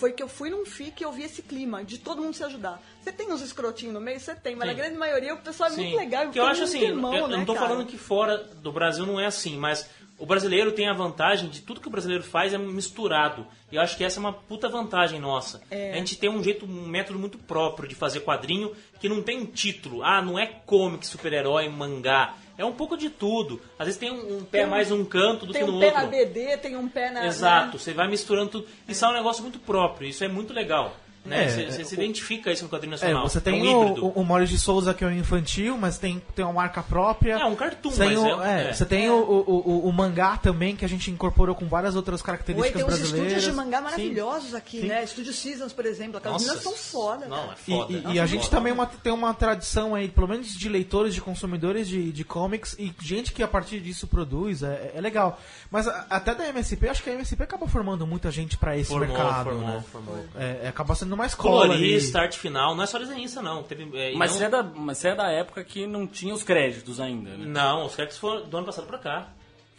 [SPEAKER 5] Foi que eu fui num FIC e eu vi esse clima de todo mundo se ajudar. Você tem uns escrotinhos no meio? Você tem, mas
[SPEAKER 8] Sim.
[SPEAKER 5] a grande maioria o pessoal é muito legal.
[SPEAKER 8] Porque eu acho assim,
[SPEAKER 5] tem
[SPEAKER 8] eu,
[SPEAKER 5] irmão,
[SPEAKER 8] eu
[SPEAKER 5] né,
[SPEAKER 8] não tô
[SPEAKER 5] cara?
[SPEAKER 8] falando que fora do Brasil não é assim, mas o brasileiro tem a vantagem de tudo que o brasileiro faz é misturado. E eu acho que essa é uma puta vantagem nossa.
[SPEAKER 5] É.
[SPEAKER 8] A gente tem um jeito, um método muito próprio de fazer quadrinho que não tem um título. Ah, não é comic, super-herói, mangá. É um pouco de tudo. Às vezes tem um, um pé
[SPEAKER 5] Tem um-
[SPEAKER 8] mais num canto do
[SPEAKER 5] Tem
[SPEAKER 8] que
[SPEAKER 5] um
[SPEAKER 8] no
[SPEAKER 5] pé
[SPEAKER 8] outro.
[SPEAKER 5] na BD, tem um pé na.
[SPEAKER 8] Exato,
[SPEAKER 5] né?
[SPEAKER 8] você vai misturando tudo. Isso é um negócio muito próprio, isso é muito legal. Né?
[SPEAKER 6] É,
[SPEAKER 8] Você,
[SPEAKER 6] é,
[SPEAKER 8] você se
[SPEAKER 6] o-
[SPEAKER 8] identifica isso no quadrinho
[SPEAKER 6] É,
[SPEAKER 8] nacional.
[SPEAKER 6] você tem
[SPEAKER 8] é um híbrido.
[SPEAKER 6] o, o, o Maurício de Souza, que é o infantil, mas tem, tem uma marca própria.
[SPEAKER 8] É um cartoon,
[SPEAKER 6] Tem
[SPEAKER 8] mas
[SPEAKER 6] o-
[SPEAKER 8] é-
[SPEAKER 6] é,
[SPEAKER 8] é.
[SPEAKER 6] Você tem o, o, o, o mangá também, que a gente incorporou com várias outras
[SPEAKER 5] Oi,
[SPEAKER 6] características
[SPEAKER 5] tem uns
[SPEAKER 6] brasileiras.
[SPEAKER 5] estúdios de mangá
[SPEAKER 6] Sim.
[SPEAKER 5] maravilhosos aqui,
[SPEAKER 6] Sim.
[SPEAKER 5] né? Estúdio Seasons, por exemplo. Aquelas meninas são foda.
[SPEAKER 8] Não,
[SPEAKER 5] cara.
[SPEAKER 8] é
[SPEAKER 6] E,
[SPEAKER 8] foda.
[SPEAKER 6] e-
[SPEAKER 8] Nossa,
[SPEAKER 6] e a gente
[SPEAKER 8] foda.
[SPEAKER 6] também uma- tem uma tradição aí, pelo menos de leitores, de consumidores de, de comics e gente que a partir disso produz, é, é legal. Mas a- até da MSP, acho que a MSP acaba formando muita gente pra esse
[SPEAKER 8] Formou,
[SPEAKER 6] mercado,
[SPEAKER 8] formou,
[SPEAKER 6] né?
[SPEAKER 8] formou.
[SPEAKER 6] É, é, acaba sendo uma escola ali.
[SPEAKER 8] Colorista, arte final, não é só desenhista, não. Teve, é,
[SPEAKER 7] Mas
[SPEAKER 8] não,
[SPEAKER 7] você, é da, mas você é da época que não tinha os créditos ainda, né?
[SPEAKER 8] Não, os créditos foram do ano passado pra cá.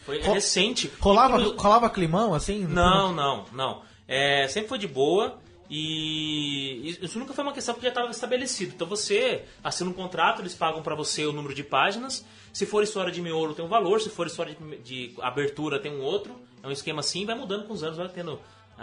[SPEAKER 8] Foi
[SPEAKER 6] Ro-
[SPEAKER 8] recente.
[SPEAKER 6] Rolava,
[SPEAKER 8] Inclu-
[SPEAKER 6] rolava climão, assim?
[SPEAKER 8] Não, não, não. É, sempre foi de boa e isso nunca foi uma questão que já estava estabelecido. Então você assina um contrato, eles pagam pra você o número de páginas. Se for história de miolo tem um valor, se for história de, de abertura tem um outro. É um esquema assim, vai mudando com os anos, vai tendo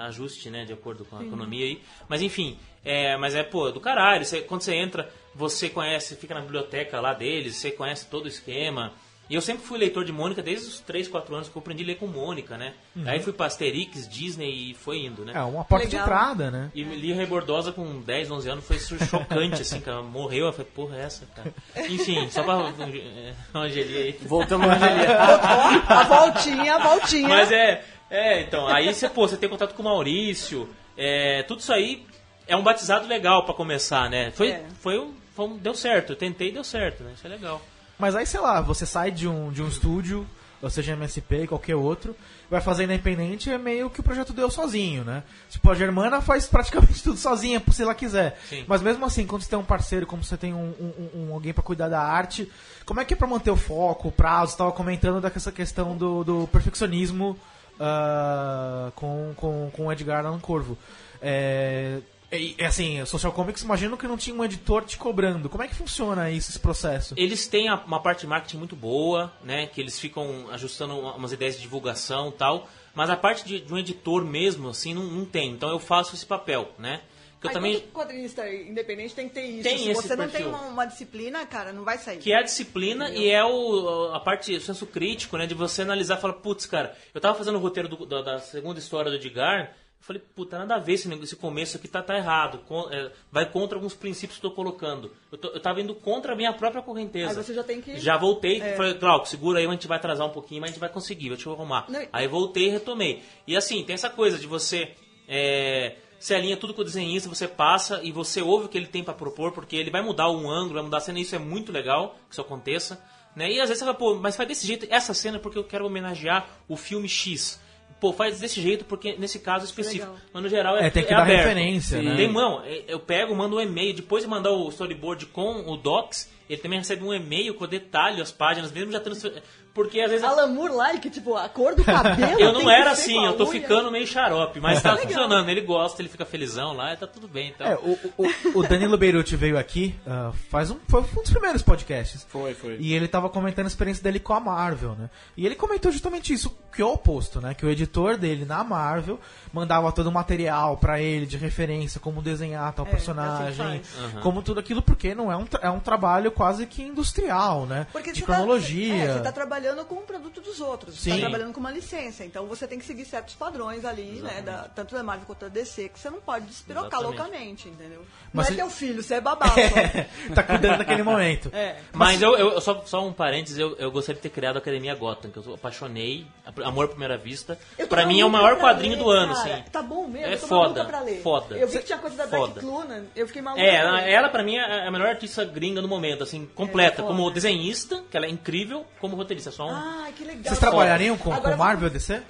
[SPEAKER 8] ajuste, né, de acordo com a economia aí. Mas enfim, é, mas é, pô, do caralho. Você- quando você entra, você conhece, fica na biblioteca lá deles, você conhece todo o esquema. E eu sempre fui leitor de Mônica desde os 3, 4 anos que eu aprendi a ler com Mônica, né? Aí fui pra Asterix, Disney e foi indo, né?
[SPEAKER 6] É uma porta de
[SPEAKER 5] Legal.
[SPEAKER 6] entrada, né?
[SPEAKER 8] E li Rebordosa com 10, 11 anos, foi chocante, assim, que ela morreu. Eu falei, porra, é essa, cara? Enfim, só pra... é, Angelia aí.
[SPEAKER 7] Voltamos na Angelia.
[SPEAKER 5] A voltinha, a voltinha.
[SPEAKER 8] Mas é, é, então, aí você, pô, você tem contato com o Maurício, é, tudo isso aí é um batizado legal pra começar, né? Foi,
[SPEAKER 5] É.
[SPEAKER 8] foi, um, foi um- deu certo, eu tentei e deu certo, né? Isso é legal.
[SPEAKER 6] Mas aí, sei lá, você sai de um, de um estúdio, ou seja MSP, qualquer outro, vai fazer independente, é meio que o projeto deu sozinho, né? Tipo, a Germana faz praticamente tudo sozinha, se ela quiser.
[SPEAKER 8] Sim.
[SPEAKER 6] Mas mesmo assim, quando você tem um parceiro, como você tem um, um- um- alguém pra cuidar da arte, como é que é pra manter o foco, o prazo? Você tava comentando dessa questão do, do perfeccionismo ah, com, com, com o Edgar Allan Corvo. É, e, assim, Social Comics, imagino que não tinha um editor te cobrando. Como é que funciona isso, esse processo?
[SPEAKER 8] Eles têm uma parte de marketing muito boa, né? Que eles ficam ajustando uma- umas ideias de divulgação tal. Mas a parte de, de um editor mesmo, assim, não, não tem. Então eu faço esse papel, né? Eu
[SPEAKER 5] Aí,
[SPEAKER 8] também...
[SPEAKER 5] todo quadrinista independente tem que ter isso.
[SPEAKER 8] Tem
[SPEAKER 5] Se você não
[SPEAKER 8] perfil.
[SPEAKER 5] tem uma, uma disciplina, cara, não vai sair.
[SPEAKER 8] Que é a disciplina e é o, a parte, o senso crítico, né? De você analisar e falar, putz, cara, eu tava fazendo o roteiro do- da, da segunda história do Edgar, eu falei, puta, nada a ver esse, esse começo aqui tá, tá errado. con- é, vai contra alguns princípios que eu tô colocando. Eu, tô- eu tava indo contra a minha própria correnteza.
[SPEAKER 5] Aí você já tem que-
[SPEAKER 8] Já voltei,
[SPEAKER 5] É.
[SPEAKER 8] falei, Glauco, segura aí, a gente vai atrasar um pouquinho, mas a gente vai conseguir, deixa eu arrumar.
[SPEAKER 5] Não,
[SPEAKER 8] Aí voltei e retomei. E assim, tem essa coisa de você. É, você alinha tudo com o desenhista, você passa e você ouve o que ele tem pra propor, porque ele vai mudar um ângulo, vai mudar a cena, e isso é muito legal que isso aconteça. Né? E às vezes você fala, pô, mas faz desse jeito, essa cena é porque eu quero homenagear o filme X. Pô, faz desse jeito porque nesse caso específico.
[SPEAKER 5] Legal.
[SPEAKER 8] Mas no geral é,
[SPEAKER 6] É, tem que
[SPEAKER 8] é
[SPEAKER 6] dar
[SPEAKER 8] aberto.
[SPEAKER 6] referência, né?
[SPEAKER 8] Tem, não, é- eu pego, mando um e-mail, depois de mandar o storyboard com o Docs, ele também recebe um e-mail com detalhe, as páginas, mesmo já transfer... Porque às vezes
[SPEAKER 5] Alan Moore like, tipo, a cor do cabelo.
[SPEAKER 8] eu não era assim, eu tô
[SPEAKER 5] unha.
[SPEAKER 8] ficando meio xarope, mas tá funcionando. Ele gosta, ele fica felizão lá, tá tudo bem. Então.
[SPEAKER 6] É, o, o, o Danilo Beirute veio aqui ah, faz um, foi um dos primeiros podcasts.
[SPEAKER 7] Foi, foi.
[SPEAKER 6] E ele tava comentando a experiência dele com a Marvel, né? E ele comentou justamente isso, que é o oposto, né? Que o editor dele na Marvel mandava todo o material pra ele de referência, como desenhar tal
[SPEAKER 5] É,
[SPEAKER 6] personagem,
[SPEAKER 5] é assim que
[SPEAKER 6] como tudo aquilo, porque não é um, é um trabalho quase que industrial, né?
[SPEAKER 5] Porque
[SPEAKER 6] de
[SPEAKER 5] você
[SPEAKER 6] cronologia.
[SPEAKER 5] Tá, é, você tá trabalhando com o produto dos outros. Você
[SPEAKER 6] Sim.
[SPEAKER 5] tá trabalhando com uma licença. Então você tem que seguir certos padrões ali, né? Da, tanto da Marvel quanto da DC, que você não pode despirocar
[SPEAKER 8] Exatamente.
[SPEAKER 5] loucamente, entendeu?
[SPEAKER 6] Mas
[SPEAKER 5] não
[SPEAKER 6] você-
[SPEAKER 5] é teu filho, você é babá. só.
[SPEAKER 6] tá cuidando daquele momento.
[SPEAKER 5] É.
[SPEAKER 8] Mas eu, eu- só, só um parênteses, eu, eu gostaria de ter criado a Academia Gotham, que eu apaixonei, Amor à Primeira Vista. Pra mim é o maior quadrinho
[SPEAKER 5] ler,
[SPEAKER 8] do ano,
[SPEAKER 5] cara.
[SPEAKER 8] assim.
[SPEAKER 5] Tá bom mesmo,
[SPEAKER 8] É
[SPEAKER 5] eu tô
[SPEAKER 8] foda,
[SPEAKER 5] pra ler.
[SPEAKER 8] foda.
[SPEAKER 5] Eu vi que tinha coisa da. Beck Clunan, eu fiquei maluca.
[SPEAKER 8] É, ela, ela pra mim é a melhor artista gringa no momento, assim, completa.
[SPEAKER 5] É,
[SPEAKER 8] como desenhista, que ela é incrível, como roteirista. Só um...
[SPEAKER 5] Ah, que legal.
[SPEAKER 6] Vocês trabalhariam com,
[SPEAKER 5] Agora
[SPEAKER 6] com Marvel e DC?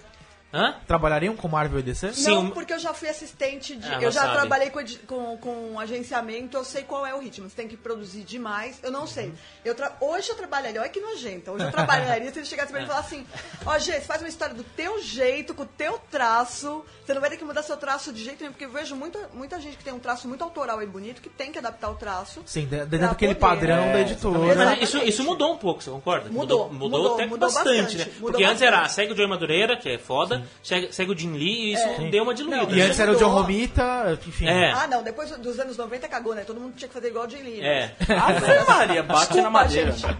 [SPEAKER 8] Hã?
[SPEAKER 6] Trabalhariam com Marvel e DC?
[SPEAKER 8] Sim,
[SPEAKER 5] Não, porque eu já fui assistente de.
[SPEAKER 8] Ah,
[SPEAKER 5] eu
[SPEAKER 8] ela
[SPEAKER 5] já
[SPEAKER 8] sabe.
[SPEAKER 5] trabalhei com, com, com agenciamento, eu sei qual é o ritmo. Você tem que produzir demais. Eu não sei. Eu tra- Hoje eu trabalharia, olha que nojenta. Hoje eu trabalharia se ele chegasse pra mim e falasse assim: Ó, Gê, você faz uma história do teu jeito, com o teu traço. Você não vai ter que mudar seu traço de jeito nenhum, porque eu vejo muita, muita gente que tem um traço muito autoral e bonito que tem que adaptar o traço.
[SPEAKER 6] Sim, de- dentro daquele
[SPEAKER 5] poder,
[SPEAKER 6] padrão
[SPEAKER 5] é,
[SPEAKER 6] da editora.
[SPEAKER 8] Mas isso, isso mudou um pouco, você concorda?
[SPEAKER 5] Mudou,
[SPEAKER 8] mudou,
[SPEAKER 5] mudou,
[SPEAKER 8] até
[SPEAKER 5] mudou
[SPEAKER 8] bastante,
[SPEAKER 5] bastante,
[SPEAKER 8] né?
[SPEAKER 5] mudou
[SPEAKER 8] Porque antes
[SPEAKER 5] bastante.
[SPEAKER 8] era segue o Joey Madureira, que é foda, segue, segue o Jim Lee, e isso deu uma diluída.
[SPEAKER 5] Não,
[SPEAKER 6] E antes era o John. Romita, enfim.
[SPEAKER 8] É.
[SPEAKER 5] Ah, não, depois dos anos 90 cagou, né? Todo mundo tinha que fazer igual o Jay Lee.
[SPEAKER 8] É.
[SPEAKER 7] Ave Maria, bate
[SPEAKER 5] Desculpa,
[SPEAKER 7] na madeira.
[SPEAKER 5] gente.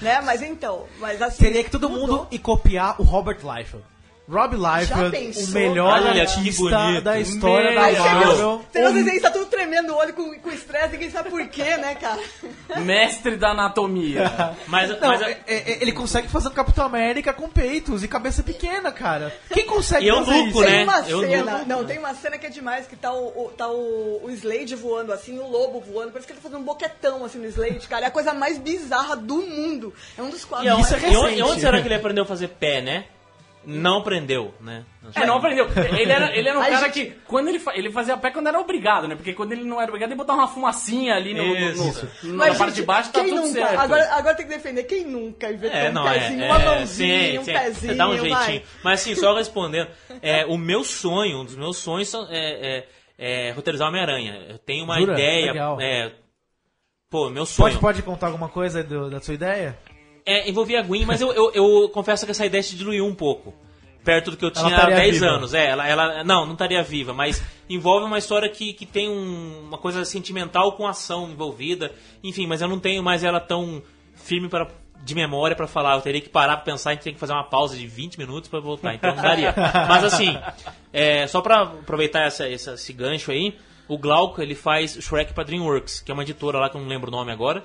[SPEAKER 5] Né? Mas então, mas assim.
[SPEAKER 6] Seria que todo
[SPEAKER 5] mudou.
[SPEAKER 6] mundo ir copiar o Robert Liefeld. Rob Liefeld, o melhor artista
[SPEAKER 8] Olha bonito.
[SPEAKER 6] da história
[SPEAKER 8] Meu
[SPEAKER 6] da Marvel.
[SPEAKER 5] você vê os desenhos, tá tudo tremendo o olho com com estresse, ninguém sabe por quê, né, cara?
[SPEAKER 7] Mestre da anatomia.
[SPEAKER 8] Mas,
[SPEAKER 6] Não,
[SPEAKER 8] mas
[SPEAKER 6] é- é- ele consegue fazer um Capitão América com peitos e cabeça pequena, cara. Quem consegue
[SPEAKER 8] E eu
[SPEAKER 6] fazer
[SPEAKER 8] lucro,
[SPEAKER 6] isso?
[SPEAKER 8] né?
[SPEAKER 5] Tem uma
[SPEAKER 8] Eu
[SPEAKER 5] cena,
[SPEAKER 8] não-
[SPEAKER 5] não, tem uma cena que é demais, que tá o, o- tá o, o Slade voando assim, o lobo voando, parece que ele tá fazendo um boquetão assim no Slade, cara. É a coisa mais bizarra do mundo. É um dos
[SPEAKER 8] E,
[SPEAKER 5] quadros
[SPEAKER 6] Isso é
[SPEAKER 5] mais
[SPEAKER 8] e onde-
[SPEAKER 6] recente.
[SPEAKER 8] e onde será que ele aprendeu a fazer pé, né? Não aprendeu, né?
[SPEAKER 7] É, não aprendeu. Ele era, ele era um
[SPEAKER 5] Aí,
[SPEAKER 7] cara
[SPEAKER 5] gente-
[SPEAKER 7] que, quando ele, fa- ele fazia pé quando era obrigado, né? Porque quando ele não era obrigado, ele botava uma fumacinha ali no, no- no-
[SPEAKER 8] Isso.
[SPEAKER 7] na
[SPEAKER 5] Mas,
[SPEAKER 7] parte de baixo, tá tudo
[SPEAKER 5] nunca?
[SPEAKER 7] certo.
[SPEAKER 5] Agora, agora tem que defender. Quem nunca inventou
[SPEAKER 8] É,
[SPEAKER 5] um
[SPEAKER 8] não, é.
[SPEAKER 5] pezinho,
[SPEAKER 8] é,
[SPEAKER 5] uma mãozinha,
[SPEAKER 8] sim,
[SPEAKER 5] um
[SPEAKER 8] sim,
[SPEAKER 5] pezinho,
[SPEAKER 8] Dá um
[SPEAKER 5] vai.
[SPEAKER 8] jeitinho. Mas assim, só respondendo. É, o meu sonho, um dos meus sonhos são, é, é, é roteirizar Homem-Aranha. Eu tenho uma
[SPEAKER 6] Jura?
[SPEAKER 8] ideia.
[SPEAKER 6] Legal.
[SPEAKER 8] É, pô, meu sonho.
[SPEAKER 6] Pode, pode contar alguma coisa do- da sua ideia?
[SPEAKER 8] É, envolvia a Gwen, mas eu, eu, eu confesso que essa ideia se diluiu um pouco. Perto do que eu tinha há
[SPEAKER 6] estaria
[SPEAKER 8] 10
[SPEAKER 6] viva.
[SPEAKER 8] anos. É, ela, ela. Não, não estaria viva, mas envolve uma história que, que tem um- uma coisa sentimental com ação envolvida. Enfim, mas eu não tenho mais ela tão firme para de memória pra falar. Eu teria que parar pra pensar, a gente tem que fazer uma pausa de 20 minutos pra voltar. Então não daria. Mas assim, é, só pra aproveitar essa, essa- esse gancho aí, o Glauco ele faz Shrek pra DreamWorks, que é uma editora lá que eu não lembro o nome agora.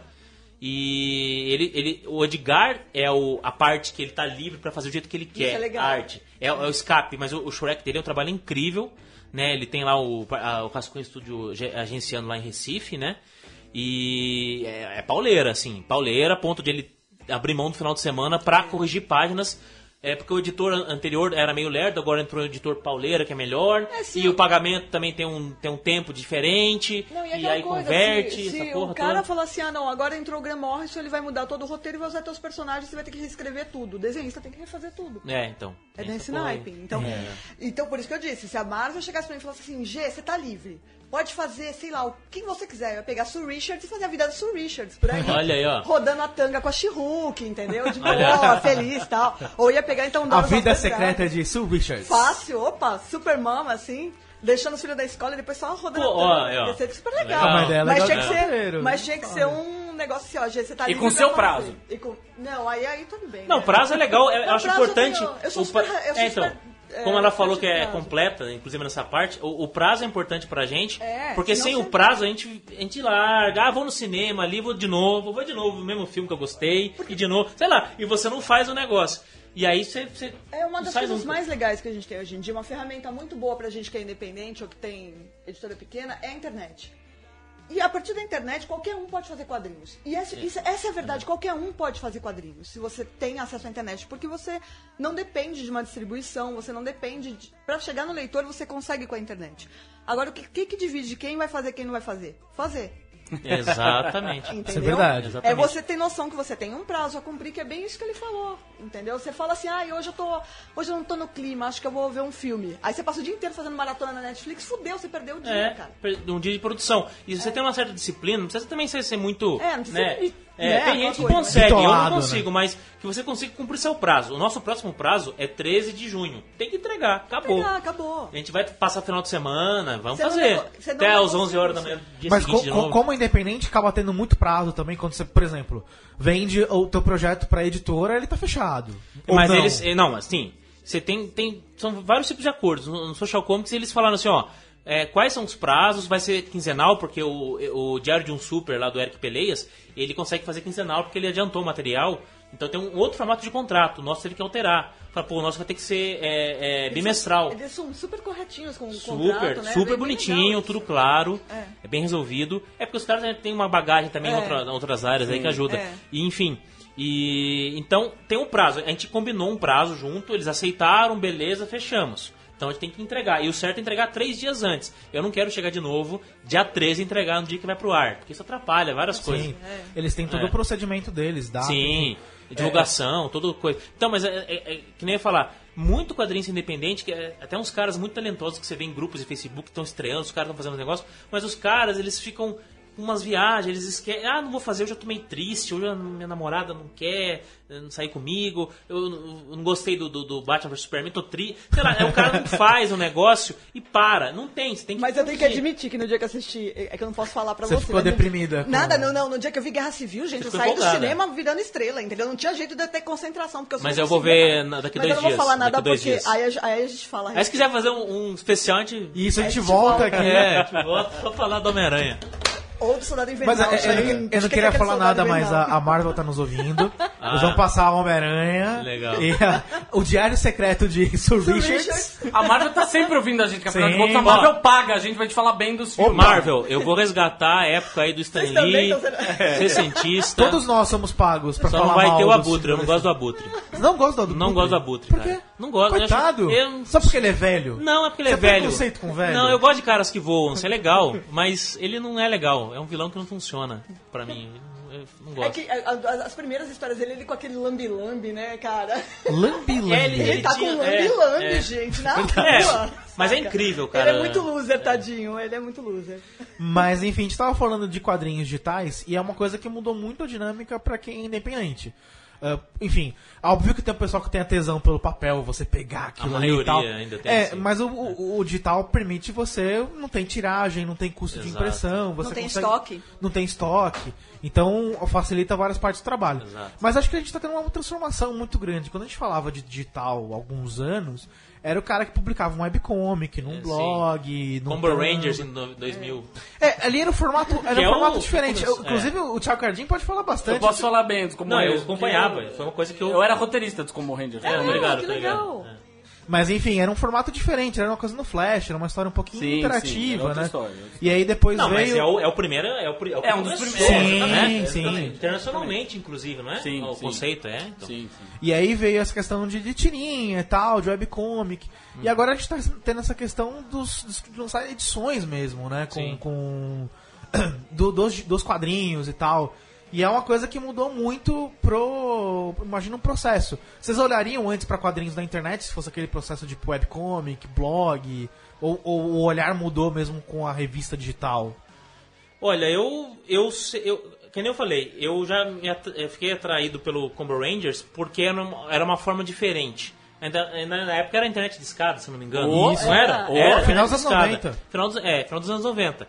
[SPEAKER 8] E ele, ele, o Edgar é o, a parte que ele tá livre pra fazer o jeito que ele quer.
[SPEAKER 5] é legal.
[SPEAKER 8] A arte. É, é o escape, mas o, o Shrek dele é um trabalho incrível. Né? Ele tem lá o, a, o Cascunho Studio ge- agenciando lá em Recife, né? E é, é pauleira, assim. Pauleira, a ponto de ele abrir mão no final de semana pra corrigir páginas. É porque o editor an- anterior era meio lerdo, agora entrou o editor pauleira, que é melhor.
[SPEAKER 5] É,
[SPEAKER 8] e o pagamento também tem um, tem um tempo diferente.
[SPEAKER 5] Não, e,
[SPEAKER 8] e
[SPEAKER 5] aquela
[SPEAKER 8] aí
[SPEAKER 5] coisa,
[SPEAKER 8] converte
[SPEAKER 5] se, se
[SPEAKER 8] essa porra
[SPEAKER 5] o cara
[SPEAKER 8] toda.
[SPEAKER 5] falar assim, ah não, agora entrou o Graham Morrison, ele vai mudar todo o roteiro e vai usar teus personagens, você vai ter que reescrever tudo. O desenhista tem que refazer tudo.
[SPEAKER 8] É, então.
[SPEAKER 5] É
[SPEAKER 8] Essa
[SPEAKER 5] nesse naipe. Então, então, por isso que eu disse, se a Marvel chegasse pra mim e falasse assim, G, você tá livre. Pode fazer, sei lá, o que você quiser. Eu ia pegar Sue Richards e fazer a vida do Sue Richards por aí.
[SPEAKER 8] Olha aí, ó.
[SPEAKER 5] Rodando a tanga com a She-Hulk, entendeu? De boa, feliz e tal. Ou ia pegar então
[SPEAKER 6] A vida secreta de Sue Richards.
[SPEAKER 5] Fácil, opa, super mama, assim. Deixando os filhos da escola e depois só rodando
[SPEAKER 8] Pô,
[SPEAKER 5] a
[SPEAKER 8] ó.
[SPEAKER 5] Ia ser super legal.
[SPEAKER 8] Legal. Mas
[SPEAKER 6] é
[SPEAKER 5] mas,
[SPEAKER 6] legal
[SPEAKER 5] tinha que ser, mas tinha que ser um negócio assim, ó, você tá
[SPEAKER 7] E com seu
[SPEAKER 5] pra
[SPEAKER 7] prazo.
[SPEAKER 5] E com- Não, aí, aí tudo bem.
[SPEAKER 8] Não,
[SPEAKER 5] né?
[SPEAKER 8] prazo é legal, eu, eu
[SPEAKER 5] Não,
[SPEAKER 8] acho
[SPEAKER 5] eu
[SPEAKER 8] importante.
[SPEAKER 5] tenho- eu sou
[SPEAKER 8] o
[SPEAKER 5] super-
[SPEAKER 8] pra-
[SPEAKER 5] eu sou
[SPEAKER 8] é, então,
[SPEAKER 5] super, é,
[SPEAKER 8] como ela falou que é completa, inclusive nessa parte, o, o prazo é importante pra gente,
[SPEAKER 5] É,
[SPEAKER 8] porque sem o prazo a gente, a gente larga, ah, vou no cinema ali, vou de novo, vou de novo, o mesmo filme que eu gostei, e de novo, sei lá, e você não faz o negócio. E aí você. você
[SPEAKER 5] É uma das coisas
[SPEAKER 8] nunca.
[SPEAKER 5] mais legais que a gente tem hoje em dia, uma ferramenta muito boa pra gente que é independente ou que tem editora pequena, é a internet. E a partir da internet, qualquer um pode fazer quadrinhos. E essa, isso- essa é a verdade, qualquer um pode fazer quadrinhos, se você tem acesso à internet. Porque você não depende de uma distribuição, você não depende de... Pra chegar no leitor, você consegue com a internet. Agora, o que, que, que divide quem vai fazer quem não vai fazer? Fazer.
[SPEAKER 8] Exatamente.
[SPEAKER 5] Entendeu?
[SPEAKER 6] verdade.
[SPEAKER 5] É
[SPEAKER 8] Exatamente.
[SPEAKER 5] você ter noção que você tem um prazo a cumprir, que é bem isso que ele falou. Entendeu? Você fala assim, ah, hoje eu tô. Hoje eu não tô no clima, acho que eu vou ver um filme. Aí você passa o dia inteiro fazendo maratona na Netflix, fudeu, você perdeu o dia,
[SPEAKER 8] É,
[SPEAKER 5] cara.
[SPEAKER 8] um dia de produção. E você tem uma certa disciplina, não precisa também ser, ser muito.
[SPEAKER 5] É, não precisa
[SPEAKER 8] né?
[SPEAKER 5] ser,
[SPEAKER 8] É,
[SPEAKER 5] né,
[SPEAKER 8] tem gente que
[SPEAKER 5] coisa,
[SPEAKER 8] consegue, eu não
[SPEAKER 6] né?
[SPEAKER 8] consigo, mas que você consiga cumprir seu prazo. O nosso próximo prazo é 13 de junho. Tem que entregar, acabou.
[SPEAKER 5] Pegar, acabou.
[SPEAKER 8] A gente vai passar final de semana, vamos
[SPEAKER 5] Você
[SPEAKER 8] fazer.
[SPEAKER 5] não
[SPEAKER 8] Até às
[SPEAKER 5] negocia
[SPEAKER 8] 11 horas da manhã, dia
[SPEAKER 6] Mas
[SPEAKER 8] seguinte
[SPEAKER 6] co-
[SPEAKER 8] de
[SPEAKER 6] co-
[SPEAKER 8] novo.
[SPEAKER 6] como independente, acaba tendo muito prazo também quando você, por exemplo, vende o teu projeto pra editora, ele tá fechado.
[SPEAKER 8] Mas
[SPEAKER 6] não.
[SPEAKER 8] eles. eh, Não, assim, você tem, tem. São vários tipos de acordos. No, no Social Comics eles falaram assim, ó. é, quais são os prazos? Vai ser quinzenal, porque o, o Diário de um Super lá do Eric Peleias, ele consegue fazer quinzenal porque ele adiantou o material. Então tem um outro formato de contrato. O nosso ele quer alterar. Fala, pô, o nosso vai ter que ser é, é, bimestral.
[SPEAKER 5] Eles são super corretinhos com o
[SPEAKER 8] Super,
[SPEAKER 5] contrato, né?
[SPEAKER 8] super
[SPEAKER 5] Bem- bem
[SPEAKER 8] bonitinho,
[SPEAKER 5] legal
[SPEAKER 8] tudo claro,
[SPEAKER 5] É.
[SPEAKER 8] é. bem resolvido. É porque os caras têm uma bagagem também em
[SPEAKER 5] É.
[SPEAKER 8] outra- outras áreas aí que ajuda.
[SPEAKER 5] é.
[SPEAKER 8] E, enfim, e então tem um prazo. A gente combinou um prazo junto, eles aceitaram, beleza, fechamos. Então a gente tem que entregar. E o certo é entregar três dias antes. Eu não quero chegar de novo, dia 13, e entregar no dia que vai pro ar. Porque isso atrapalha várias coisas.
[SPEAKER 6] Sim, eles têm todo
[SPEAKER 8] É.
[SPEAKER 6] o procedimento deles, dá.
[SPEAKER 8] Sim, divulgação, toda coisa. Então, mas é, é- é que nem eu ia falar, muito quadrinho independente, que é, até uns caras muito talentosos que você vê em grupos de Facebook que estão estreando, os caras estão fazendo negócio, mas os caras, eles ficam umas viagens, eles esquecem, ah, não vou fazer, hoje eu tô meio triste, hoje a minha namorada não quer eh, não sair comigo, eu, não- eu não gostei do, do, do Batman vs Superman, tô triste. Sei lá, é, o cara não faz o negócio e para. Não tem, você tem que
[SPEAKER 5] Mas eu tenho que admitir que no dia que eu assisti, é que eu não posso falar pra
[SPEAKER 6] Você
[SPEAKER 5] você.
[SPEAKER 6] ficou
[SPEAKER 5] mas no-
[SPEAKER 6] deprimida
[SPEAKER 5] Nada, não, não. No dia que eu vi Guerra Civil, gente,
[SPEAKER 8] Você
[SPEAKER 5] eu saí do cinema virando estrela, entendeu? Não tinha jeito de eu ter concentração, porque eu sou
[SPEAKER 8] Mas eu vou
[SPEAKER 5] né?
[SPEAKER 8] ver na- daqui
[SPEAKER 5] Mas
[SPEAKER 8] dois
[SPEAKER 5] eu não
[SPEAKER 8] dias,
[SPEAKER 5] vou falar nada porque
[SPEAKER 8] dias.
[SPEAKER 5] aí, a- aí a gente fala.
[SPEAKER 8] Aí se quiser fazer um, um especial, a gente...
[SPEAKER 6] E isso a
[SPEAKER 5] Aí
[SPEAKER 6] gente
[SPEAKER 5] a gente
[SPEAKER 6] volta
[SPEAKER 5] volta.
[SPEAKER 6] aqui.
[SPEAKER 8] É, a gente volta pra falar do Homem-Aranha.
[SPEAKER 5] Ou do Soldado Invernal.
[SPEAKER 6] Mas é, eu,
[SPEAKER 5] sabe?
[SPEAKER 6] eu não- eu não queria
[SPEAKER 5] é
[SPEAKER 6] falar nada, mas a,
[SPEAKER 5] Invernal.
[SPEAKER 6] a Marvel tá nos ouvindo.
[SPEAKER 8] Ah.
[SPEAKER 6] Eles vão passar o Homem-Aranha.
[SPEAKER 8] Legal.
[SPEAKER 6] E a- o Diário Secreto de Sir Richards.
[SPEAKER 5] Richards.
[SPEAKER 7] A Marvel tá sempre ouvindo a gente, que afinal de
[SPEAKER 6] Sim.
[SPEAKER 7] contas a Marvel paga, a gente vai te falar bem dos filmes.
[SPEAKER 8] Marvel, eu vou resgatar a época aí do Stan Lee,
[SPEAKER 5] sendo-
[SPEAKER 8] ser cientista.
[SPEAKER 6] Todos nós somos pagos pra
[SPEAKER 8] Só
[SPEAKER 6] falar
[SPEAKER 8] não vai
[SPEAKER 6] mal
[SPEAKER 8] ter o Abutre, eu não gosto do Abutre.
[SPEAKER 6] Não gosto do
[SPEAKER 8] Não gosto do Abutre,
[SPEAKER 6] Por quê?
[SPEAKER 8] Não gosto. eu acho-
[SPEAKER 6] Coitado.
[SPEAKER 8] eu-
[SPEAKER 6] Só porque ele é velho?
[SPEAKER 8] Não, é porque ele é
[SPEAKER 6] Você tem
[SPEAKER 8] velho.
[SPEAKER 6] preconceito com velho?
[SPEAKER 8] Não, eu gosto de caras que voam, isso é legal, mas ele não é legal. É um vilão que não funciona pra mim. Eu não
[SPEAKER 5] É
[SPEAKER 8] gosto.
[SPEAKER 5] que a- a- as primeiras histórias dele, ele com aquele lambi-lambi, né, cara?
[SPEAKER 6] Lambi Lambi.
[SPEAKER 8] Ele-
[SPEAKER 5] Ele, tá
[SPEAKER 8] tinha-
[SPEAKER 5] com lambi-lambi,
[SPEAKER 8] é, é.
[SPEAKER 5] gente, na
[SPEAKER 8] É,
[SPEAKER 5] rua.
[SPEAKER 8] mas é incrível, cara.
[SPEAKER 5] Ele é muito loser, tadinho. Ele é muito loser.
[SPEAKER 6] Mas enfim, a gente tava falando de quadrinhos digitais e é uma coisa que mudou muito a dinâmica pra quem é independente. Ah, enfim, óbvio que tem o pessoal que tem a tesão pelo papel, você pegar aquilo
[SPEAKER 8] A
[SPEAKER 6] ali e tal.
[SPEAKER 8] ainda tem,
[SPEAKER 6] é,
[SPEAKER 8] sim.
[SPEAKER 6] mas o, o- o digital permite você, não tem tiragem, não tem custo de
[SPEAKER 8] Exato.
[SPEAKER 6] impressão, você
[SPEAKER 5] tem
[SPEAKER 6] consegue-
[SPEAKER 5] estoque.
[SPEAKER 6] Não tem estoque. Então facilita várias partes do trabalho.
[SPEAKER 8] Exato.
[SPEAKER 6] Mas acho que a gente está tendo uma transformação muito grande. Quando a gente falava de digital há alguns anos, era o cara que publicava um webcomic, num
[SPEAKER 8] É,
[SPEAKER 6] blog, num
[SPEAKER 8] Combo. Rangers em no- 2000.
[SPEAKER 6] É, ali era o formato, era um
[SPEAKER 8] é o-
[SPEAKER 6] formato diferente.
[SPEAKER 8] é.
[SPEAKER 6] Eu- inclusive, o Thiago Cardim pode falar bastante.
[SPEAKER 7] Eu posso falar bem dos Combo
[SPEAKER 8] Não, eu acompanhava. Foi uma coisa que eu.
[SPEAKER 7] Eu, era roteirista dos Combo Rangers.
[SPEAKER 8] É, tô ligado,
[SPEAKER 5] que legal.
[SPEAKER 6] Mas enfim, era um formato diferente, era uma coisa no Flash, era uma história um pouquinho
[SPEAKER 7] Sim, sim,
[SPEAKER 6] interativa,
[SPEAKER 7] era outra
[SPEAKER 6] né?
[SPEAKER 7] história, outra
[SPEAKER 6] E aí depois
[SPEAKER 8] Não,
[SPEAKER 6] veio.
[SPEAKER 8] mas é o, é o primeiro. É, o, é, o
[SPEAKER 7] É um dos primeiros.
[SPEAKER 8] né?
[SPEAKER 6] Sim, sim.
[SPEAKER 8] Internacionalmente, inclusive, não é?
[SPEAKER 7] Sim,
[SPEAKER 8] o
[SPEAKER 7] sim.
[SPEAKER 8] conceito é. Então.
[SPEAKER 7] Sim, sim.
[SPEAKER 6] E aí veio essa questão de, de tirinha e tal, de webcomic.
[SPEAKER 8] Hum.
[SPEAKER 6] E agora a gente tá tendo essa questão dos, dos, de lançar edições mesmo, né? Com.
[SPEAKER 8] Sim.
[SPEAKER 6] com do- dos, dos quadrinhos e tal. E é uma coisa que mudou muito pro. Imagina um processo. Vocês olhariam antes pra quadrinhos da internet, se fosse aquele processo de webcomic, blog? Ou, ou o olhar mudou mesmo com a revista digital?
[SPEAKER 8] Olha, eu, eu, eu, que nem eu falei, eu já eu fiquei atraído pelo Combo Rangers porque era uma, era uma forma diferente. Ainda, ainda na época era internet de escada, se não me engano.
[SPEAKER 7] Oh,
[SPEAKER 8] Isso, não era?
[SPEAKER 5] era.
[SPEAKER 8] Era,
[SPEAKER 6] Oh, final
[SPEAKER 8] internet
[SPEAKER 6] dos anos
[SPEAKER 8] escada.
[SPEAKER 6] 90.
[SPEAKER 8] Final dos, é, final dos anos 90.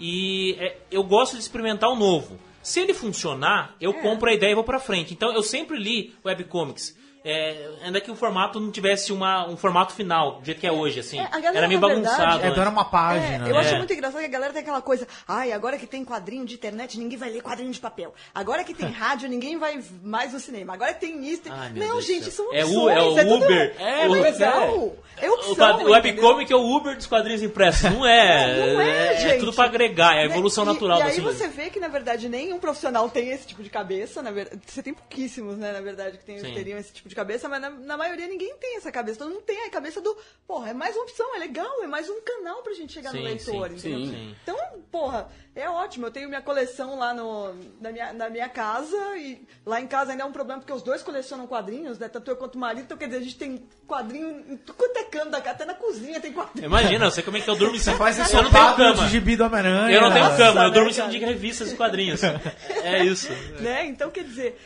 [SPEAKER 8] E é, eu gosto de experimentar o novo. Se ele funcionar, eu compro a ideia e vou pra frente. Então eu sempre li webcomics. É, ainda que o formato não tivesse uma, um formato final, do jeito que é hoje, assim.
[SPEAKER 5] É, galera,
[SPEAKER 8] era meio
[SPEAKER 5] na verdade,
[SPEAKER 8] bagunçado.
[SPEAKER 6] É,
[SPEAKER 8] né?
[SPEAKER 6] era uma página.
[SPEAKER 5] É, eu
[SPEAKER 6] né?
[SPEAKER 5] acho
[SPEAKER 8] É.
[SPEAKER 5] muito engraçado que a galera tem aquela coisa, ai, agora que tem quadrinho de internet, ninguém vai ler quadrinho de papel. Agora que tem rádio, ninguém vai mais no cinema. Agora que tem isso. tem-
[SPEAKER 8] Ai,
[SPEAKER 5] Não,
[SPEAKER 8] Deus
[SPEAKER 5] gente, são
[SPEAKER 8] É
[SPEAKER 5] opções.
[SPEAKER 8] o- é o Uber.
[SPEAKER 5] É,
[SPEAKER 8] O-
[SPEAKER 5] legal. É
[SPEAKER 8] O,
[SPEAKER 5] opção.
[SPEAKER 8] o webcomic é o Uber dos quadrinhos impressos. Não é.
[SPEAKER 5] Não é, gente.
[SPEAKER 8] tudo pra agregar, é a evolução
[SPEAKER 5] E-
[SPEAKER 8] natural
[SPEAKER 5] E, aí você vê que, na verdade, nenhum profissional tem esse tipo de cabeça. Na verdade, você tem pouquíssimos, né, na verdade, que tem- teriam esse tipo de cabeça, mas na, na maioria ninguém tem essa cabeça. Todo mundo tem a cabeça do, porra, é mais uma opção, é legal, é mais um canal pra gente chegar
[SPEAKER 8] Sim,
[SPEAKER 5] no leitor,
[SPEAKER 8] sim,
[SPEAKER 5] entendeu?
[SPEAKER 8] sim.
[SPEAKER 5] Então, porra, é ótimo. Eu tenho minha coleção lá no, na, minha, na minha casa e lá em casa ainda é um problema porque os dois colecionam quadrinhos, né? Tanto eu quanto o marido. Então, quer dizer, a gente tem quadrinho em tudo quanto é canto da casa, até na cozinha tem quadrinho.
[SPEAKER 8] Imagina, eu sei como é que eu durmo em cima.
[SPEAKER 6] Faz esse
[SPEAKER 8] Eu não tenho cama.
[SPEAKER 6] gibi do Homem-Aranha.
[SPEAKER 8] Eu não tenho cama, eu durmo em cima de revistas e quadrinhos. É isso.
[SPEAKER 5] né? Então, quer dizer,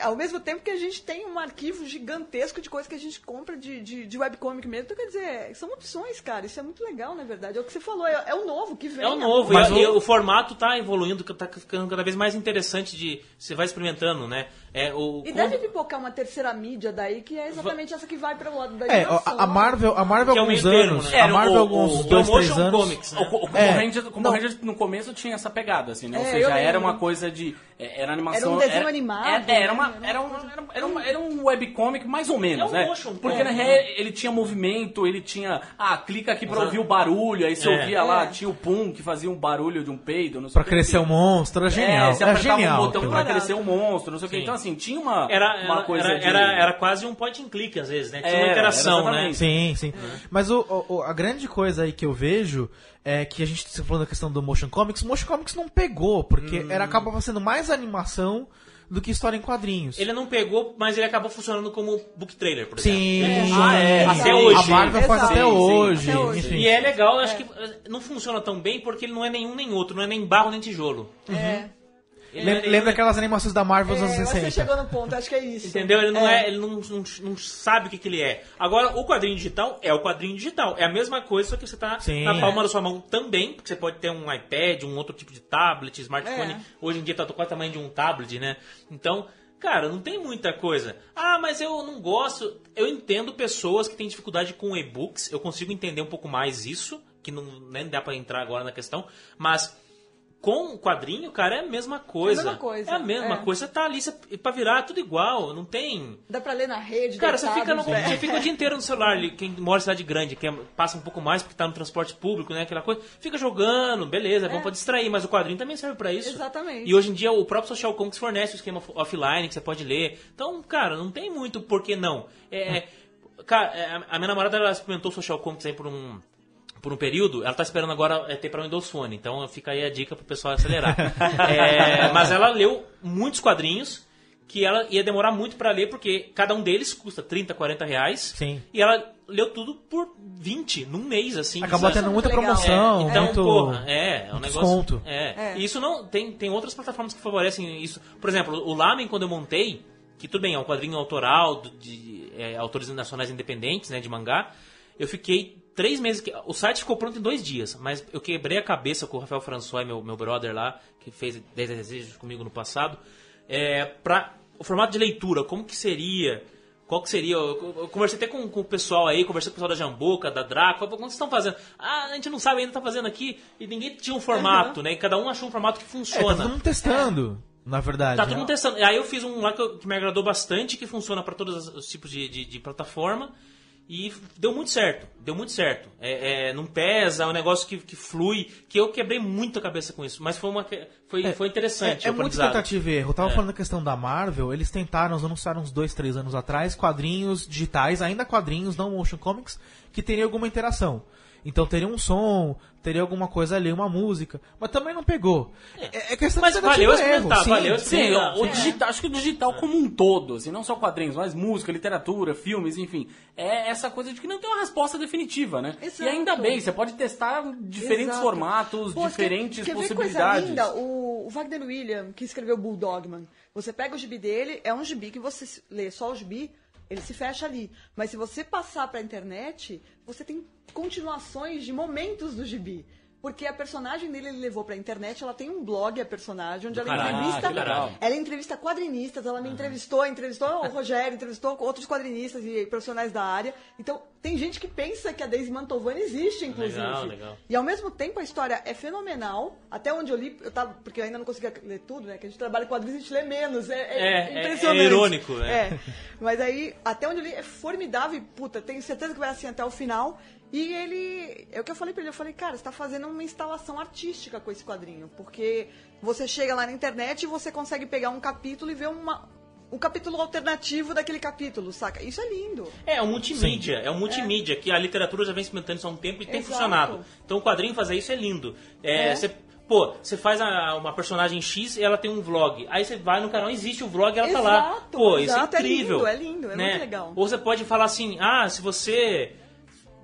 [SPEAKER 5] ao mesmo tempo que a gente tem um arquivo gigantesco de coisas que a gente compra de, de, de webcomic mesmo, então, quer dizer, são opções, cara. Isso é muito legal, na verdade. É o que você falou, é, é o novo que vem.
[SPEAKER 8] É o novo,
[SPEAKER 6] Mas
[SPEAKER 8] e,
[SPEAKER 6] o-
[SPEAKER 8] e o formato tá evoluindo, tá ficando cada vez mais interessante de. Você vai experimentando, né? É, o,
[SPEAKER 5] E deve pipocar uma terceira mídia daí, que é exatamente essa que vai para o lado da
[SPEAKER 6] É,
[SPEAKER 5] animação.
[SPEAKER 6] a, Marvel, a Marvel
[SPEAKER 8] é
[SPEAKER 6] alguns anos.
[SPEAKER 8] né?
[SPEAKER 6] A
[SPEAKER 7] Era
[SPEAKER 6] Marvel alguns
[SPEAKER 7] o-
[SPEAKER 6] dois, três
[SPEAKER 8] Motion
[SPEAKER 6] anos.
[SPEAKER 8] Comics, né?
[SPEAKER 7] O, o, o
[SPEAKER 6] É,
[SPEAKER 7] o Combo
[SPEAKER 6] não.
[SPEAKER 7] Rangers no começo tinha essa pegada, assim, né? Ou
[SPEAKER 5] É,
[SPEAKER 7] seja, era
[SPEAKER 5] lembro.
[SPEAKER 7] uma coisa de. é, Era animação.
[SPEAKER 5] Era um desenho animado,
[SPEAKER 7] é, era, uma,
[SPEAKER 5] né?
[SPEAKER 7] era, um, era, um- era, um, era um webcomic mais ou menos,
[SPEAKER 8] É um
[SPEAKER 7] né?
[SPEAKER 8] motion
[SPEAKER 7] Porque real ele tinha movimento, ele tinha. Ah, clica aqui pra
[SPEAKER 8] Exato.
[SPEAKER 7] ouvir o barulho, aí você
[SPEAKER 8] É.
[SPEAKER 7] ouvia lá,
[SPEAKER 5] É.
[SPEAKER 7] tinha o Pum que fazia um barulho de um peido, não sei
[SPEAKER 6] Pra
[SPEAKER 7] o que.
[SPEAKER 6] crescer o monstro, é genial.
[SPEAKER 7] É, você
[SPEAKER 6] É,
[SPEAKER 7] apertava
[SPEAKER 6] genial.
[SPEAKER 7] um botão pra crescer o monstro, não sei o que. Então, assim, tinha uma,
[SPEAKER 8] Era,
[SPEAKER 7] uma
[SPEAKER 8] era,
[SPEAKER 7] coisa
[SPEAKER 8] era,
[SPEAKER 7] de...
[SPEAKER 8] era, era quase um point and click às vezes, né? Tinha uma
[SPEAKER 7] Era,
[SPEAKER 8] interação,
[SPEAKER 7] era
[SPEAKER 8] né?
[SPEAKER 6] Sim, sim. Mas o, o- a grande coisa aí que eu vejo é que a gente se falando da questão do motion comics, o motion comics não pegou, porque
[SPEAKER 8] Hum.
[SPEAKER 6] era acabava sendo mais animação do que história em quadrinhos.
[SPEAKER 8] Ele não pegou, mas ele acabou funcionando como book trailer, por exemplo.
[SPEAKER 6] Sim,
[SPEAKER 7] Ah, é.
[SPEAKER 8] Até
[SPEAKER 6] a
[SPEAKER 8] hoje.
[SPEAKER 6] Marvel faz até
[SPEAKER 7] Sim, sim.
[SPEAKER 6] hoje.
[SPEAKER 5] Até hoje.
[SPEAKER 6] Enfim.
[SPEAKER 8] E é legal, eu acho que eh, não funciona tão bem porque ele não é nenhum nem outro, não é nem barro nem tijolo.
[SPEAKER 5] É.
[SPEAKER 8] Não é
[SPEAKER 6] Lem-
[SPEAKER 8] nenhum-
[SPEAKER 6] Lembra aquelas animações da Marvel
[SPEAKER 5] É,
[SPEAKER 6] dos
[SPEAKER 5] eu
[SPEAKER 6] anos
[SPEAKER 5] acho que você
[SPEAKER 6] 60?
[SPEAKER 5] chegou no ponto, acho que é isso.
[SPEAKER 8] Entendeu? Ele não é, ele não, não, não sabe o que, que ele é. Agora, o quadrinho digital é o quadrinho digital. É a mesma coisa, só que você tá
[SPEAKER 6] Sim.
[SPEAKER 8] na palma da sua mão também, porque você pode ter um iPad, um outro tipo de tablet, smartphone.
[SPEAKER 5] É.
[SPEAKER 8] Hoje em dia tá quase o tamanho de um tablet, né? Então, cara, não tem muita coisa. Ah, mas eu não gosto. Eu entendo pessoas que têm dificuldade com e-books. Eu consigo entender um pouco mais isso, que não nem dá pra entrar agora na questão, mas com o quadrinho, cara, é a mesma coisa.
[SPEAKER 5] mesma coisa,
[SPEAKER 8] É a mesma
[SPEAKER 5] é.
[SPEAKER 8] coisa. Você tá ali, você, pra virar é tudo igual. Não tem.
[SPEAKER 5] Dá pra ler na rede,
[SPEAKER 8] Cara, você
[SPEAKER 5] deitado,
[SPEAKER 8] fica, no, você fica o dia inteiro no celular. Quem mora em cidade grande, quer, passa um pouco mais porque tá no transporte público, né? Aquela coisa. Fica jogando, beleza, é bom pra distrair, mas o quadrinho também serve pra isso.
[SPEAKER 5] Exatamente.
[SPEAKER 8] E hoje em dia o próprio Social Comics fornece o esquema off- offline que você pode ler. Então, cara, não tem muito por que não. É, é, cara, é, a- a minha namorada ela experimentou o Social Comics aí por um. Por um período, ela tá esperando agora é, ter para Windows Phone, então fica aí a dica pro pessoal acelerar. É, mas ela leu muitos quadrinhos que ela ia demorar muito para ler, porque cada um deles custa 30, 40 reais.
[SPEAKER 6] Sim.
[SPEAKER 8] E ela leu tudo por 20, num mês, assim.
[SPEAKER 6] Acabou
[SPEAKER 8] sabe?
[SPEAKER 6] tendo muita
[SPEAKER 5] legal.
[SPEAKER 6] promoção,
[SPEAKER 8] então,
[SPEAKER 6] muito...
[SPEAKER 8] porra, é, é um negócio.
[SPEAKER 6] desconto.
[SPEAKER 8] É.
[SPEAKER 5] É.
[SPEAKER 8] E isso não. Tem, tem outras plataformas que favorecem isso. Por exemplo, o Lamen, quando eu montei, que tudo bem, é um quadrinho autoral do- de é, autores nacionais independentes, né, de mangá. Eu fiquei três meses. que- O site ficou pronto em dois dias, mas eu quebrei a cabeça com o Rafael François, meu, meu brother lá, que fez 10 desejos comigo no passado, é, pra o formato de leitura, como que seria. Qual que seria? Eu, eu conversei até com, com o pessoal aí, conversei com o pessoal da Jamboca, da Draco, falei, "Pô, como vocês estão fazendo? Ah, a gente não sabe ainda, tá fazendo aqui, e ninguém tinha um formato, né? E cada um achou um formato que
[SPEAKER 6] É,
[SPEAKER 8] funciona.
[SPEAKER 6] tá todo mundo testando, na verdade.
[SPEAKER 8] Tá
[SPEAKER 6] né?
[SPEAKER 8] todo mundo testando. Aí eu fiz um lá que, eu- que me agradou bastante, que funciona para todos os tipos de, de, de plataforma. E deu muito certo. Deu muito certo. É, é, não pesa, é um negócio que, que flui, que eu quebrei muito a cabeça com isso. Mas foi, uma, foi, foi interessante.
[SPEAKER 6] É, é muito tentativa e erro. Eu tava
[SPEAKER 8] É.
[SPEAKER 6] falando da questão da Marvel, eles tentaram, eles anunciaram uns dois, três anos atrás, quadrinhos digitais, ainda quadrinhos, não motion comics, que teriam alguma interação. Então teria um som, teria alguma coisa ali, uma música, mas também não pegou. É, é questão
[SPEAKER 8] Mas
[SPEAKER 6] de
[SPEAKER 8] valeu
[SPEAKER 6] erro.
[SPEAKER 8] experimentar,
[SPEAKER 6] sim.
[SPEAKER 8] valeu
[SPEAKER 7] Sim,
[SPEAKER 8] experimentar.
[SPEAKER 7] o, o digital, acho que o digital como um todo, assim, não só quadrinhos, mas música, literatura, filmes, enfim, é essa coisa de que não tem uma resposta definitiva, né?
[SPEAKER 5] Exato.
[SPEAKER 7] E ainda bem, você pode testar diferentes
[SPEAKER 5] Exato.
[SPEAKER 7] formatos,
[SPEAKER 5] Pô,
[SPEAKER 7] diferentes
[SPEAKER 5] quer, quer
[SPEAKER 7] possibilidades.
[SPEAKER 5] Ver coisa linda? O, o Wagner William, que escreveu Bulldogman, você pega o gibi dele, é um gibi que você lê só o gibi, ele se fecha ali. Mas se você passar pra internet, você tem continuações de momentos do gibi. Porque a personagem dele ele levou pra internet, ela tem um blog, a personagem, onde ela
[SPEAKER 8] caralho,
[SPEAKER 5] entrevista. Ela entrevista quadrinistas, ela me entrevistou, entrevistou o Rogério, entrevistou outros quadrinistas e profissionais da área. Então, tem gente que pensa que a Daisy Mantovani existe, inclusive.
[SPEAKER 8] Legal, legal.
[SPEAKER 5] E ao mesmo tempo a história é fenomenal. Até onde eu li, eu tava, porque eu ainda não conseguia ler tudo, né? Que a gente trabalha com quadrinhos e a gente lê menos. É, é
[SPEAKER 8] É, é-
[SPEAKER 5] impressionante.
[SPEAKER 8] é irônico, né?
[SPEAKER 5] É. Mas aí, até onde eu li, é formidável. e, Puta, tenho certeza que vai assim até o final. E ele. É o que eu falei pra ele. Eu falei, cara, você tá fazendo uma instalação artística com esse quadrinho. Porque você chega lá na internet e você consegue pegar um capítulo e ver uma. Um capítulo alternativo daquele capítulo, saca? Isso é lindo.
[SPEAKER 8] É, um multimídia, é um multimídia, que a literatura já vem experimentando isso há um tempo e tem
[SPEAKER 5] Exato.
[SPEAKER 8] funcionado. Então o quadrinho fazer isso é lindo. É,
[SPEAKER 5] É.
[SPEAKER 8] Você, pô, você faz a- uma personagem X e ela tem um vlog. Aí você vai no canal, existe o vlog e ela tá lá.
[SPEAKER 5] Exato,
[SPEAKER 8] Pô,
[SPEAKER 5] exato, é
[SPEAKER 8] isso é incrível.
[SPEAKER 5] lindo, é lindo, é
[SPEAKER 8] né?
[SPEAKER 5] muito legal.
[SPEAKER 8] Ou você pode falar assim, ah, se você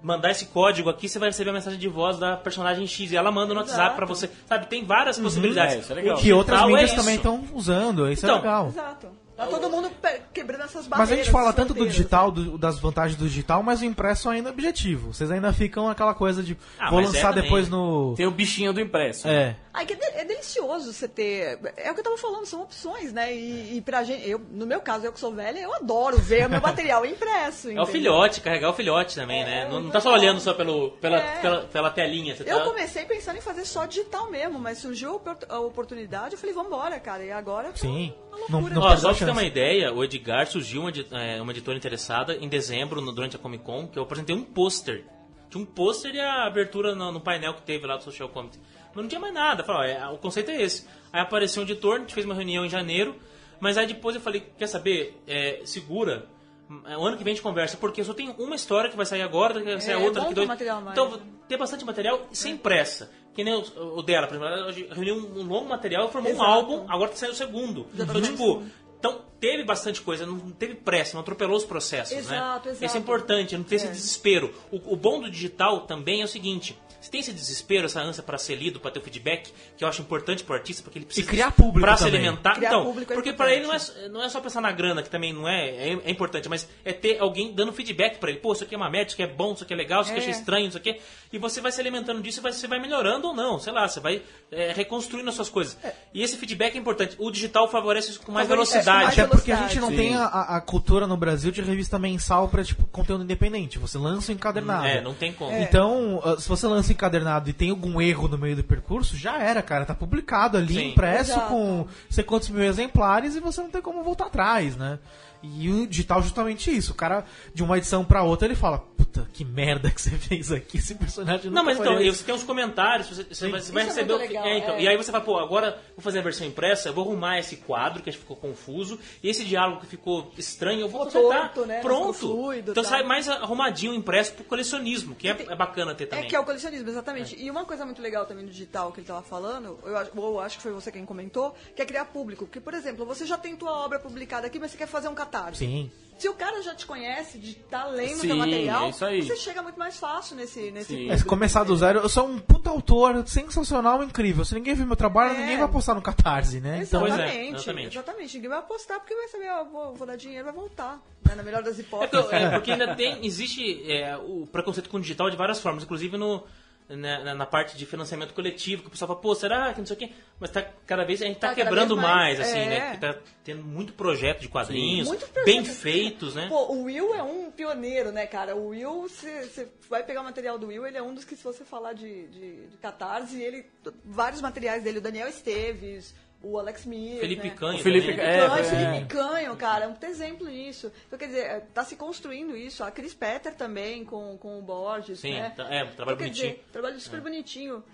[SPEAKER 8] mandar esse código aqui, você vai receber a mensagem de voz da personagem X e ela manda no
[SPEAKER 5] Exato.
[SPEAKER 8] WhatsApp pra você. Sabe, tem várias possibilidades.
[SPEAKER 7] É, isso é legal.
[SPEAKER 6] Que outras
[SPEAKER 8] é
[SPEAKER 6] mídias
[SPEAKER 8] isso.
[SPEAKER 6] também estão usando, isso
[SPEAKER 8] Então,
[SPEAKER 6] é legal.
[SPEAKER 5] Exato. Tá todo mundo quebrando essas barreiras.
[SPEAKER 6] Mas a gente fala tanto do digital, do- das vantagens do digital, mas o impresso ainda é objetivo. Vocês ainda ficam aquela coisa de
[SPEAKER 8] Ah,
[SPEAKER 6] vou
[SPEAKER 8] é
[SPEAKER 6] lançar
[SPEAKER 8] também.
[SPEAKER 6] depois no.
[SPEAKER 7] Tem o bichinho do impresso.
[SPEAKER 6] É.
[SPEAKER 5] Ai, que é, de- é delicioso você ter. É o que eu tava falando, são opções, né? E, e pra gente, eu, no meu caso, eu que sou velha, eu adoro ver o meu material impresso.
[SPEAKER 8] É o filhote, carregar o filhote também,
[SPEAKER 5] É,
[SPEAKER 8] né?
[SPEAKER 5] é
[SPEAKER 8] Não, não
[SPEAKER 5] muito
[SPEAKER 8] tá só olhando só pelo, pela,
[SPEAKER 5] É.
[SPEAKER 8] pela, pela telinha. Você
[SPEAKER 5] Eu
[SPEAKER 8] tá...
[SPEAKER 5] comecei pensando em fazer só digital mesmo, mas surgiu a opor- a oportunidade, eu falei, vambora, cara. E agora. tá
[SPEAKER 6] Sim.
[SPEAKER 5] uma
[SPEAKER 6] Não-
[SPEAKER 5] loucura.
[SPEAKER 6] não
[SPEAKER 8] Ó,
[SPEAKER 6] perde
[SPEAKER 8] ter uma ideia, o Edgar surgiu uma, é, uma editora interessada em dezembro, no- durante a Comic Con, que eu apresentei um pôster. Tinha um pôster e a abertura no, no painel que teve lá do Social Comics. Mas não tinha mais nada. Falei, ó, é, o conceito é esse. Aí apareceu um editor, a gente fez uma reunião em janeiro, mas aí depois eu falei, quer saber, É, segura. é, O ano que vem a gente conversa, porque eu só tenho uma história que vai sair agora, que vai sair
[SPEAKER 5] É,
[SPEAKER 8] outra
[SPEAKER 5] bom
[SPEAKER 8] daqui
[SPEAKER 5] ter
[SPEAKER 8] dois.
[SPEAKER 5] material mais,
[SPEAKER 8] então, ter bastante material sem pressa. Que nem o, o dela, por exemplo, ela reuniu um, um longo material formou um
[SPEAKER 5] Exato.
[SPEAKER 8] álbum, agora tá saindo o segundo. Então, tipo, então teve bastante coisa, não teve pressa, não atropelou os processos,
[SPEAKER 5] Exato,
[SPEAKER 8] né?
[SPEAKER 5] exato.
[SPEAKER 8] Isso é importante, não ter esse
[SPEAKER 5] É.
[SPEAKER 8] desespero. O, o bom do digital também é o seguinte. Se tem esse desespero, essa ânsia para ser lido, para ter o feedback, que eu acho importante pro artista, porque ele precisa
[SPEAKER 6] criar público
[SPEAKER 8] para se
[SPEAKER 6] também.
[SPEAKER 8] alimentar.
[SPEAKER 5] Criar
[SPEAKER 8] então,
[SPEAKER 5] público é
[SPEAKER 8] porque para ele não é, não é só pensar na grana, que também não é, é, é importante, mas é ter alguém dando feedback para ele. Pô, isso aqui é uma média, isso aqui é bom, isso aqui é legal, isso aqui eu achei
[SPEAKER 5] É.
[SPEAKER 8] estranho, isso aqui. E você vai se alimentando disso e vai, você vai melhorando ou não, sei lá, você vai é, reconstruindo as suas coisas. E esse feedback é importante. O digital favorece isso com mais
[SPEAKER 5] Favorece-
[SPEAKER 8] velocidade.
[SPEAKER 6] Até porque a gente não
[SPEAKER 7] Sim.
[SPEAKER 6] tem a, a- cultura no Brasil de revista mensal pra tipo, conteúdo independente. Você lança o encadernado.
[SPEAKER 8] É, não tem como.
[SPEAKER 6] Então, ah, se você lança encadernado e tem algum erro no meio do percurso, já era, cara. Tá publicado ali,
[SPEAKER 8] Sim.
[SPEAKER 6] impresso
[SPEAKER 5] Exato.
[SPEAKER 6] com sei quantos mil exemplares e você não tem como voltar atrás, né? E o digital é justamente isso. O cara, de uma edição pra outra, ele fala, puta, que merda que você fez aqui, esse personagem
[SPEAKER 8] Não,
[SPEAKER 6] nunca
[SPEAKER 8] mas então, e
[SPEAKER 6] esse."
[SPEAKER 8] você tem os comentários, você, você vai, você vai
[SPEAKER 5] é
[SPEAKER 8] receber
[SPEAKER 5] muito
[SPEAKER 8] o
[SPEAKER 5] legal,
[SPEAKER 8] é, então,
[SPEAKER 5] é.
[SPEAKER 8] E aí você fala, pô, agora vou fazer a versão impressa, eu vou arrumar esse quadro que acho que ficou confuso, e esse diálogo que ficou estranho, eu vou consertar.
[SPEAKER 5] né? Não
[SPEAKER 8] Pronto.
[SPEAKER 5] fluido,
[SPEAKER 8] então
[SPEAKER 5] tá.
[SPEAKER 8] sai mais arrumadinho impresso pro colecionismo, que é, é bacana ter
[SPEAKER 5] É
[SPEAKER 8] também.
[SPEAKER 5] que é o colecionismo, exatamente. E uma coisa muito legal também do digital que ele tava falando, eu acho, ou acho que foi você quem comentou, que é criar público. Porque, por exemplo, você já tem tua obra publicada aqui, mas você quer fazer um catarse.
[SPEAKER 6] Sim.
[SPEAKER 5] Se o cara já te conhece, de estar lendo
[SPEAKER 7] Sim,
[SPEAKER 5] teu material,
[SPEAKER 7] é isso aí.
[SPEAKER 5] você chega muito mais fácil nesse. nesse
[SPEAKER 7] Sim.
[SPEAKER 5] público.
[SPEAKER 6] É, se começar do zero, eu sou um puta autor sensacional, incrível. Se ninguém viu meu trabalho,
[SPEAKER 5] É.
[SPEAKER 6] ninguém vai postar no Catarse, né? Então,
[SPEAKER 8] Pois é,
[SPEAKER 5] Exatamente,
[SPEAKER 8] exatamente.
[SPEAKER 5] exatamente. Ninguém vai apostar porque vai saber, ó, vou, vou dar dinheiro, vai voltar. né, Na melhor das
[SPEAKER 8] É,
[SPEAKER 5] hipóteses.
[SPEAKER 8] que- é, porque ainda tem, existe é, o preconceito com o digital de várias formas, inclusive no, na, na- na parte de financiamento coletivo, que o pessoal fala, pô, será que não sei o quê? Mas tá, cada vez a gente tá,
[SPEAKER 5] Tá
[SPEAKER 8] quebrando mais,
[SPEAKER 5] mais,
[SPEAKER 8] assim,
[SPEAKER 5] é.
[SPEAKER 8] né? Porque tá tendo muito projeto de quadrinhos,
[SPEAKER 5] Muito projeto.
[SPEAKER 8] bem feitos, né?
[SPEAKER 5] Pô, o Will é um pioneiro, né, cara? O Will, você vai pegar o material do Will, ele é um dos que, se você falar de, de, de catarse, ele. Vários materiais dele, o Daniel Esteves, o Alex Mir.
[SPEAKER 8] Felipe
[SPEAKER 5] né?
[SPEAKER 8] Canho
[SPEAKER 7] O Felipe-.
[SPEAKER 5] Felipe
[SPEAKER 7] É,
[SPEAKER 5] Canho,
[SPEAKER 7] é.
[SPEAKER 5] Felipe Canho, cara, é um exemplo nisso. Então, quer dizer, tá se construindo isso. A Cris Petter também, com, com o Borges,
[SPEAKER 8] Sim,
[SPEAKER 5] né?
[SPEAKER 8] tá- é, um trabalho
[SPEAKER 5] Então, quer
[SPEAKER 8] bonitinho.
[SPEAKER 5] Dizer, trabalho super bonitinho.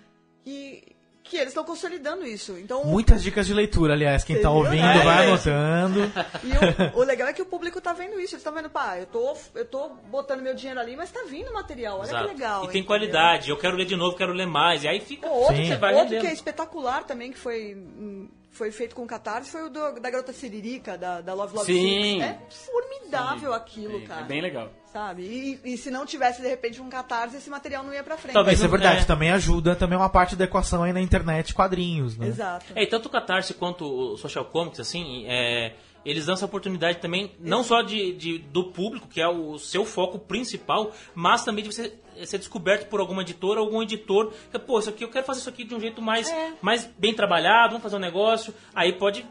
[SPEAKER 5] E que eles estão consolidando isso. Então,
[SPEAKER 6] muitas dicas de leitura, aliás. Quem tá
[SPEAKER 5] Entendeu?
[SPEAKER 6] ouvindo,
[SPEAKER 5] É,
[SPEAKER 6] vai
[SPEAKER 5] é.
[SPEAKER 6] anotando.
[SPEAKER 5] E o, o legal é que o público tá vendo isso. Eles estão vendo, pá, eu tô, eu tô botando meu dinheiro ali, mas tá vindo material. Olha
[SPEAKER 8] Exato.
[SPEAKER 5] que legal.
[SPEAKER 8] e tem
[SPEAKER 5] entendeu?
[SPEAKER 8] qualidade, eu quero ler de novo, quero ler mais. E aí fica.
[SPEAKER 5] Pô, outro,
[SPEAKER 6] Sim.
[SPEAKER 5] que,
[SPEAKER 8] Você vai
[SPEAKER 5] outro que é espetacular também, que foi, hum, foi feito com catarse, foi o do- da garota Siririca, da, da Love Love
[SPEAKER 7] Sim.
[SPEAKER 5] Six. É formidável aquilo,
[SPEAKER 7] Sim,
[SPEAKER 5] cara.
[SPEAKER 7] É bem legal.
[SPEAKER 5] Sabe? E, e se não tivesse, de repente, um catarse, esse material não ia pra frente.
[SPEAKER 8] Talvez
[SPEAKER 6] Isso é verdade,
[SPEAKER 8] é.
[SPEAKER 6] também ajuda, também é uma parte da equação aí na internet, quadrinhos, né?
[SPEAKER 5] Exato.
[SPEAKER 8] É, e tanto o Catarse quanto o Social Comics, assim, é, eles dão essa oportunidade também, não só de, de- do público, que é o seu foco principal, mas também de você ser descoberto por alguma editora, algum editor, que, pô, isso aqui, eu quero fazer isso aqui de um jeito mais,
[SPEAKER 5] É.
[SPEAKER 8] mais bem trabalhado, vamos fazer um negócio, aí pode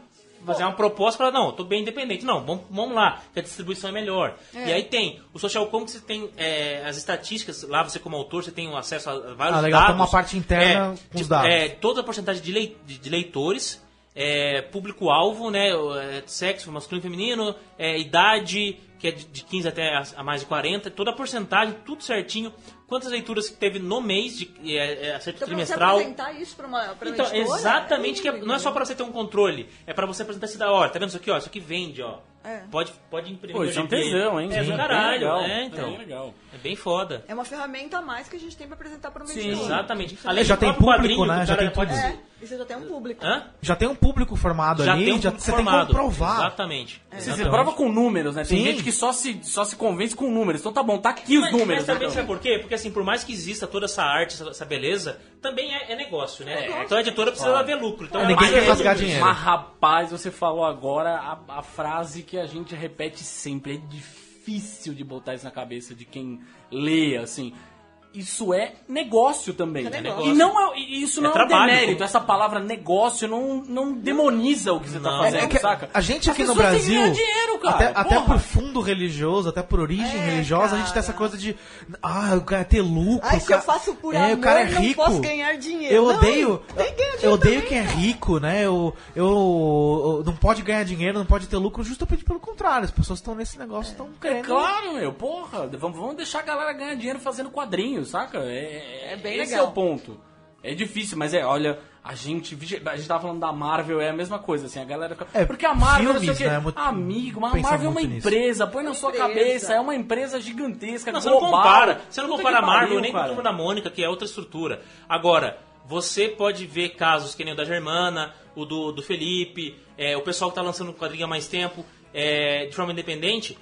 [SPEAKER 8] fazer uma proposta e falar, não, eu tô bem independente. Não, vamos, vamos lá, que a distribuição é melhor.
[SPEAKER 5] É.
[SPEAKER 8] E aí tem, o Social Comics você tem é, as estatísticas, lá você como autor, você tem um acesso a vários
[SPEAKER 6] Ah, legal,
[SPEAKER 8] dados.
[SPEAKER 6] tem uma parte interna com os dados.
[SPEAKER 8] É, toda a porcentagem de, lei- de- de leitores, é, público-alvo, né, é, sexo masculino e feminino, é, idade, que é de, de 15 até a, mais de 40, toda a porcentagem, tudo certinho, quantas leituras que teve no mês, de é, é, acerto
[SPEAKER 5] Então, pra você
[SPEAKER 8] trimestral.
[SPEAKER 5] apresentar isso pra uma, pra uma
[SPEAKER 8] Então,
[SPEAKER 5] editora,
[SPEAKER 8] exatamente, que é- não é só pra você ter um controle, é pra você apresentar esse da hora, tá vendo isso aqui, ó, isso aqui vende, ó.
[SPEAKER 5] É.
[SPEAKER 8] Pode, pode imprimir.
[SPEAKER 7] Pô, isso é um tesão, hein?
[SPEAKER 8] É, do caralho,
[SPEAKER 7] legal,
[SPEAKER 8] é, então.
[SPEAKER 7] bem legal.
[SPEAKER 8] É bem foda.
[SPEAKER 5] É uma ferramenta a mais que a gente tem pra apresentar pra uma
[SPEAKER 7] Sim.
[SPEAKER 5] editora.
[SPEAKER 8] Exatamente.
[SPEAKER 6] É, já tem público,
[SPEAKER 8] quadrinho,
[SPEAKER 6] né? Já tem
[SPEAKER 8] pode
[SPEAKER 6] público.
[SPEAKER 5] É, e você já tem um público.
[SPEAKER 8] Hã?
[SPEAKER 6] Já tem um público formado
[SPEAKER 8] Já
[SPEAKER 6] ali,
[SPEAKER 8] tem um
[SPEAKER 6] já,
[SPEAKER 8] público
[SPEAKER 6] você
[SPEAKER 8] formado.
[SPEAKER 6] tem que comprovar.
[SPEAKER 8] Exatamente.
[SPEAKER 5] É.
[SPEAKER 7] Você, você prova com números, né? Tem
[SPEAKER 6] Sim.
[SPEAKER 7] gente que só se, só se convence com números. Então tá bom, tá aqui os
[SPEAKER 8] Mas,
[SPEAKER 7] números.
[SPEAKER 8] mas também
[SPEAKER 7] então.
[SPEAKER 8] sabe por quê? Porque assim, por mais que exista toda essa arte, essa, essa beleza, também é, é negócio, né?
[SPEAKER 5] É.
[SPEAKER 8] Então a editora precisa ver lucro. Então
[SPEAKER 6] É, ninguém
[SPEAKER 8] mas-
[SPEAKER 6] quer rasgar dinheiro.
[SPEAKER 7] Mas rapaz, você falou agora a, a frase que a gente repete sempre. É difícil de botar isso na cabeça de quem lê, assim. Isso é negócio também.
[SPEAKER 5] É
[SPEAKER 8] negócio.
[SPEAKER 7] E não é, isso
[SPEAKER 8] É
[SPEAKER 7] não é, um
[SPEAKER 8] trabalho,
[SPEAKER 7] demérito. Essa palavra negócio não, não demoniza o que você tá
[SPEAKER 8] Não.
[SPEAKER 7] fazendo,
[SPEAKER 6] É que
[SPEAKER 7] saca?
[SPEAKER 6] a gente
[SPEAKER 7] As
[SPEAKER 6] aqui no
[SPEAKER 7] têm que
[SPEAKER 6] Brasil,
[SPEAKER 7] ganhar dinheiro, cara.
[SPEAKER 6] até, até por fundo religioso, até por origem
[SPEAKER 5] É,
[SPEAKER 6] religiosa, a gente tem
[SPEAKER 5] cara.
[SPEAKER 6] essa coisa de, ah, o cara ter lucro.
[SPEAKER 5] Ai,
[SPEAKER 6] o
[SPEAKER 5] se
[SPEAKER 6] cara-
[SPEAKER 5] eu faço por
[SPEAKER 6] é,
[SPEAKER 5] amor,
[SPEAKER 6] o cara é
[SPEAKER 5] não
[SPEAKER 6] rico.
[SPEAKER 5] posso ganhar dinheiro.
[SPEAKER 6] Eu
[SPEAKER 5] Não,
[SPEAKER 6] odeio,
[SPEAKER 5] tem que ganhar
[SPEAKER 6] eu
[SPEAKER 5] dinheiro
[SPEAKER 6] odeio
[SPEAKER 5] também,
[SPEAKER 6] quem é
[SPEAKER 5] cara.
[SPEAKER 6] rico, né? Eu, eu, eu não pode ganhar dinheiro, não pode ter lucro, justamente pelo contrário. As pessoas estão nesse negócio, estão
[SPEAKER 7] É
[SPEAKER 6] querendo.
[SPEAKER 7] claro, meu, porra. Vamos, vamos deixar a galera ganhar dinheiro fazendo quadrinhos, saca? É,
[SPEAKER 5] É bem
[SPEAKER 7] esse
[SPEAKER 5] legal.
[SPEAKER 7] é o ponto. É difícil, mas é, olha, a gente. A gente tava falando da Marvel, é a mesma coisa, assim, a galera fica.
[SPEAKER 6] É,
[SPEAKER 7] porque a Marvel, não sei o
[SPEAKER 6] filmes,
[SPEAKER 7] quê.
[SPEAKER 6] né, muito-
[SPEAKER 7] Amigo, mas a Marvel é uma
[SPEAKER 6] muito nisso.
[SPEAKER 7] empresa, põe na sua
[SPEAKER 5] Empresa.
[SPEAKER 7] cabeça, é uma empresa gigantesca,
[SPEAKER 8] Não, você não
[SPEAKER 7] global.
[SPEAKER 8] compara. Você não compara a Marvel
[SPEAKER 7] pariu,
[SPEAKER 8] nem com a
[SPEAKER 7] cara.
[SPEAKER 8] Turma da Mônica, que é outra estrutura. Agora, você pode ver casos que nem o da Germana, o do, do Felipe, é, o pessoal que tá lançando o quadrinho há mais tempo, é, de forma independente.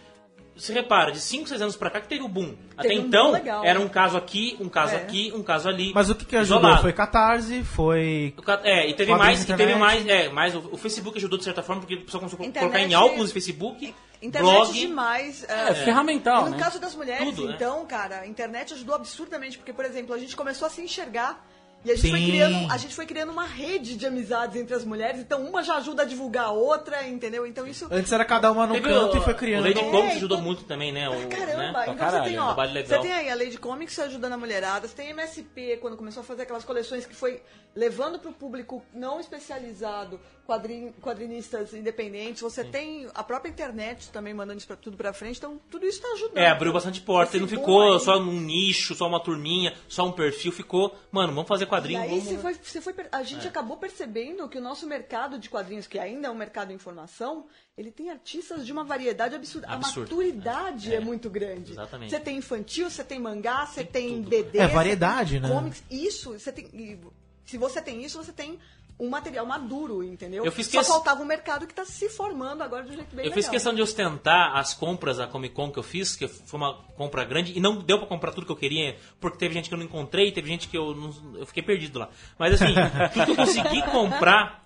[SPEAKER 8] Você repara, de 5, 6 anos pra cá que teve o boom. Até
[SPEAKER 5] Teve um
[SPEAKER 8] então,
[SPEAKER 5] boom legal,
[SPEAKER 8] era
[SPEAKER 5] né?
[SPEAKER 8] um caso aqui, um caso
[SPEAKER 5] É.
[SPEAKER 8] aqui, um caso ali.
[SPEAKER 6] Mas o que, que ajudou?
[SPEAKER 8] isolado.
[SPEAKER 6] Foi catarse, foi.
[SPEAKER 8] É, e teve mais, e teve
[SPEAKER 6] internet.
[SPEAKER 8] mais, é, mais o, o Facebook ajudou de certa forma, porque o pessoal começou a
[SPEAKER 5] Internet-
[SPEAKER 8] colocar em álbuns Facebook,
[SPEAKER 5] Internet
[SPEAKER 8] blog.
[SPEAKER 5] demais.
[SPEAKER 7] É, ferramental,
[SPEAKER 5] E no
[SPEAKER 7] né?
[SPEAKER 5] caso das mulheres,
[SPEAKER 8] Tudo, né?
[SPEAKER 5] então, cara, a internet ajudou absurdamente, porque, por exemplo, a gente começou a se enxergar e a gente, foi criando, a gente foi criando uma rede de amizades entre as mulheres, então uma já ajuda a divulgar a outra, entendeu? Então isso.
[SPEAKER 6] Antes era cada uma no
[SPEAKER 8] Teve
[SPEAKER 6] canto
[SPEAKER 8] o,
[SPEAKER 6] e foi criando.
[SPEAKER 8] O Lady
[SPEAKER 5] É,
[SPEAKER 8] Comics ajudou
[SPEAKER 5] então-
[SPEAKER 8] muito também, né? O,
[SPEAKER 5] Caramba,
[SPEAKER 8] né?
[SPEAKER 5] então
[SPEAKER 7] caralho,
[SPEAKER 5] você tem,
[SPEAKER 8] um
[SPEAKER 5] ó,
[SPEAKER 8] trabalho
[SPEAKER 5] você tem aí a Lady Comics ajudando a mulherada, você tem MSP quando começou a fazer aquelas coleções que foi levando para o público não especializado, quadrin, quadrinistas independentes, você tem a própria internet também mandando isso pra, tudo pra frente, então tudo isso tá ajudando.
[SPEAKER 8] É, abriu bastante porta. E não ficou
[SPEAKER 5] aí.
[SPEAKER 8] só num nicho, só uma turminha, só um perfil. Ficou, mano, vamos fazer
[SPEAKER 5] E
[SPEAKER 8] quadrinho.
[SPEAKER 5] aí
[SPEAKER 8] vamos...
[SPEAKER 5] você foi, você foi a
[SPEAKER 8] É.
[SPEAKER 5] gente acabou percebendo que o nosso mercado de quadrinhos, que ainda é um mercado de informação, ele tem artistas de uma variedade absurda.
[SPEAKER 8] Absurdo.
[SPEAKER 5] A maturidade é,
[SPEAKER 8] É.
[SPEAKER 5] muito grande.
[SPEAKER 8] Exatamente.
[SPEAKER 5] Você tem infantil, você tem mangá, você tem
[SPEAKER 8] tudo.
[SPEAKER 5] BD.
[SPEAKER 6] É, variedade,
[SPEAKER 5] tem
[SPEAKER 6] né?
[SPEAKER 5] Comics, isso, você tem. e se você tem isso, você tem um material maduro, entendeu?
[SPEAKER 8] Eu fiz
[SPEAKER 5] Só
[SPEAKER 8] que-
[SPEAKER 5] faltava um mercado que tá se formando agora de um jeito bem
[SPEAKER 8] Eu fiz questão de ostentar as compras da Comic Con que eu fiz, que foi uma compra grande, e não deu pra comprar tudo que eu queria, porque teve gente que eu não encontrei, teve gente que eu não, eu fiquei perdido lá. Mas assim, tudo que eu consegui comprar,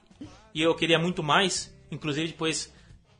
[SPEAKER 8] e eu queria muito mais, inclusive depois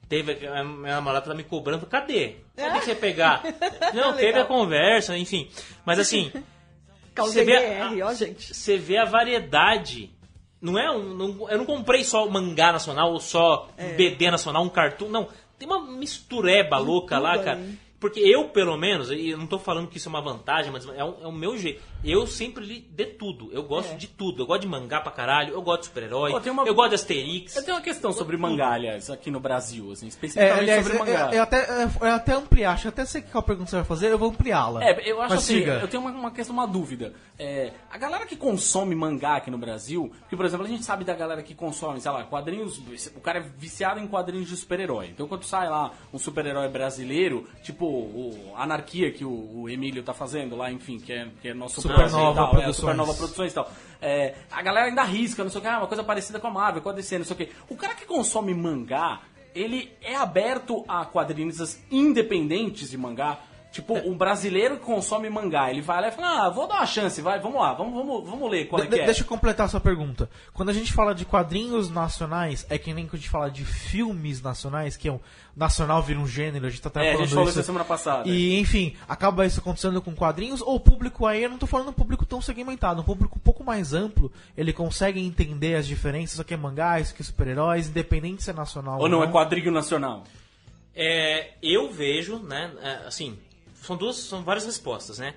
[SPEAKER 8] teve a minha namorada tá me cobrando, cadê? Cadê que você pegar? Não, teve a conversa, enfim. Mas assim, você vê
[SPEAKER 5] BR, ó, gente.
[SPEAKER 8] você vê a variedade. Não é um. não- eu não comprei só mangá nacional ou só
[SPEAKER 5] É.
[SPEAKER 8] um BD nacional, um cartoon. Não. Tem uma mistureba louca
[SPEAKER 5] tudo
[SPEAKER 8] lá,
[SPEAKER 5] aí.
[SPEAKER 8] cara. Porque eu, pelo menos, e eu não tô falando que isso é uma vantagem, mas é o, é o meu jeito. Eu sempre li de tudo. Eu gosto
[SPEAKER 5] É.
[SPEAKER 8] de tudo. Eu gosto de mangá pra caralho, eu gosto de super-herói,
[SPEAKER 7] tem uma-
[SPEAKER 8] eu gosto de Asterix.
[SPEAKER 7] Eu tenho uma questão sobre mangá, aliás, aqui no Brasil, assim,
[SPEAKER 6] É,
[SPEAKER 7] especificamente
[SPEAKER 6] aliás,
[SPEAKER 7] sobre mangá.
[SPEAKER 6] eu- eu até, eu- eu até ampliar, acho que até sei qual pergunta você vai fazer, eu vou ampliá-la.
[SPEAKER 7] É, eu acho
[SPEAKER 6] Mas
[SPEAKER 7] assim,
[SPEAKER 6] siga.
[SPEAKER 7] eu tenho uma, uma questão, uma dúvida. É, a galera que consome mangá aqui no Brasil, que por exemplo, a gente sabe da galera que consome, sei lá, quadrinhos, o cara é viciado em quadrinhos de super-herói. Então quando sai lá um super-herói brasileiro, tipo o Anarquia que o, o Emílio tá fazendo lá, enfim, que é, que é nosso
[SPEAKER 6] Supernova
[SPEAKER 7] e tal,
[SPEAKER 6] Produções.
[SPEAKER 7] É, Supernova Produções e tal. É, a galera ainda arrisca, não sei o que, ah, uma coisa parecida com a Marvel, com a DC, não sei o que. O cara que consome mangá, ele é aberto a quadrinistas independentes de mangá. Tipo, um brasileiro que consome mangá, ele vai lá e fala, ah, vou dar uma chance, vai, vamos lá, vamos, vamos, vamos ler qual é
[SPEAKER 6] De-
[SPEAKER 7] que é.
[SPEAKER 6] Deixa eu completar a sua pergunta. Quando a gente fala de quadrinhos nacionais, é que nem quando a gente fala de filmes nacionais, que é um nacional vira um gênero, a gente tá até
[SPEAKER 7] É, a
[SPEAKER 6] falando
[SPEAKER 7] gente falou
[SPEAKER 6] isso.
[SPEAKER 7] isso semana passada.
[SPEAKER 6] E, enfim, acaba isso acontecendo com quadrinhos, ou o público aí, eu não tô falando um público tão segmentado, um público um pouco mais amplo, ele consegue entender as diferenças, isso aqui é mangá, isso aqui é super-heróis, independente se é nacional
[SPEAKER 7] Ou não, é quadrinho nacional?
[SPEAKER 8] É, eu vejo, né, é, assim, são duas, são várias respostas, né?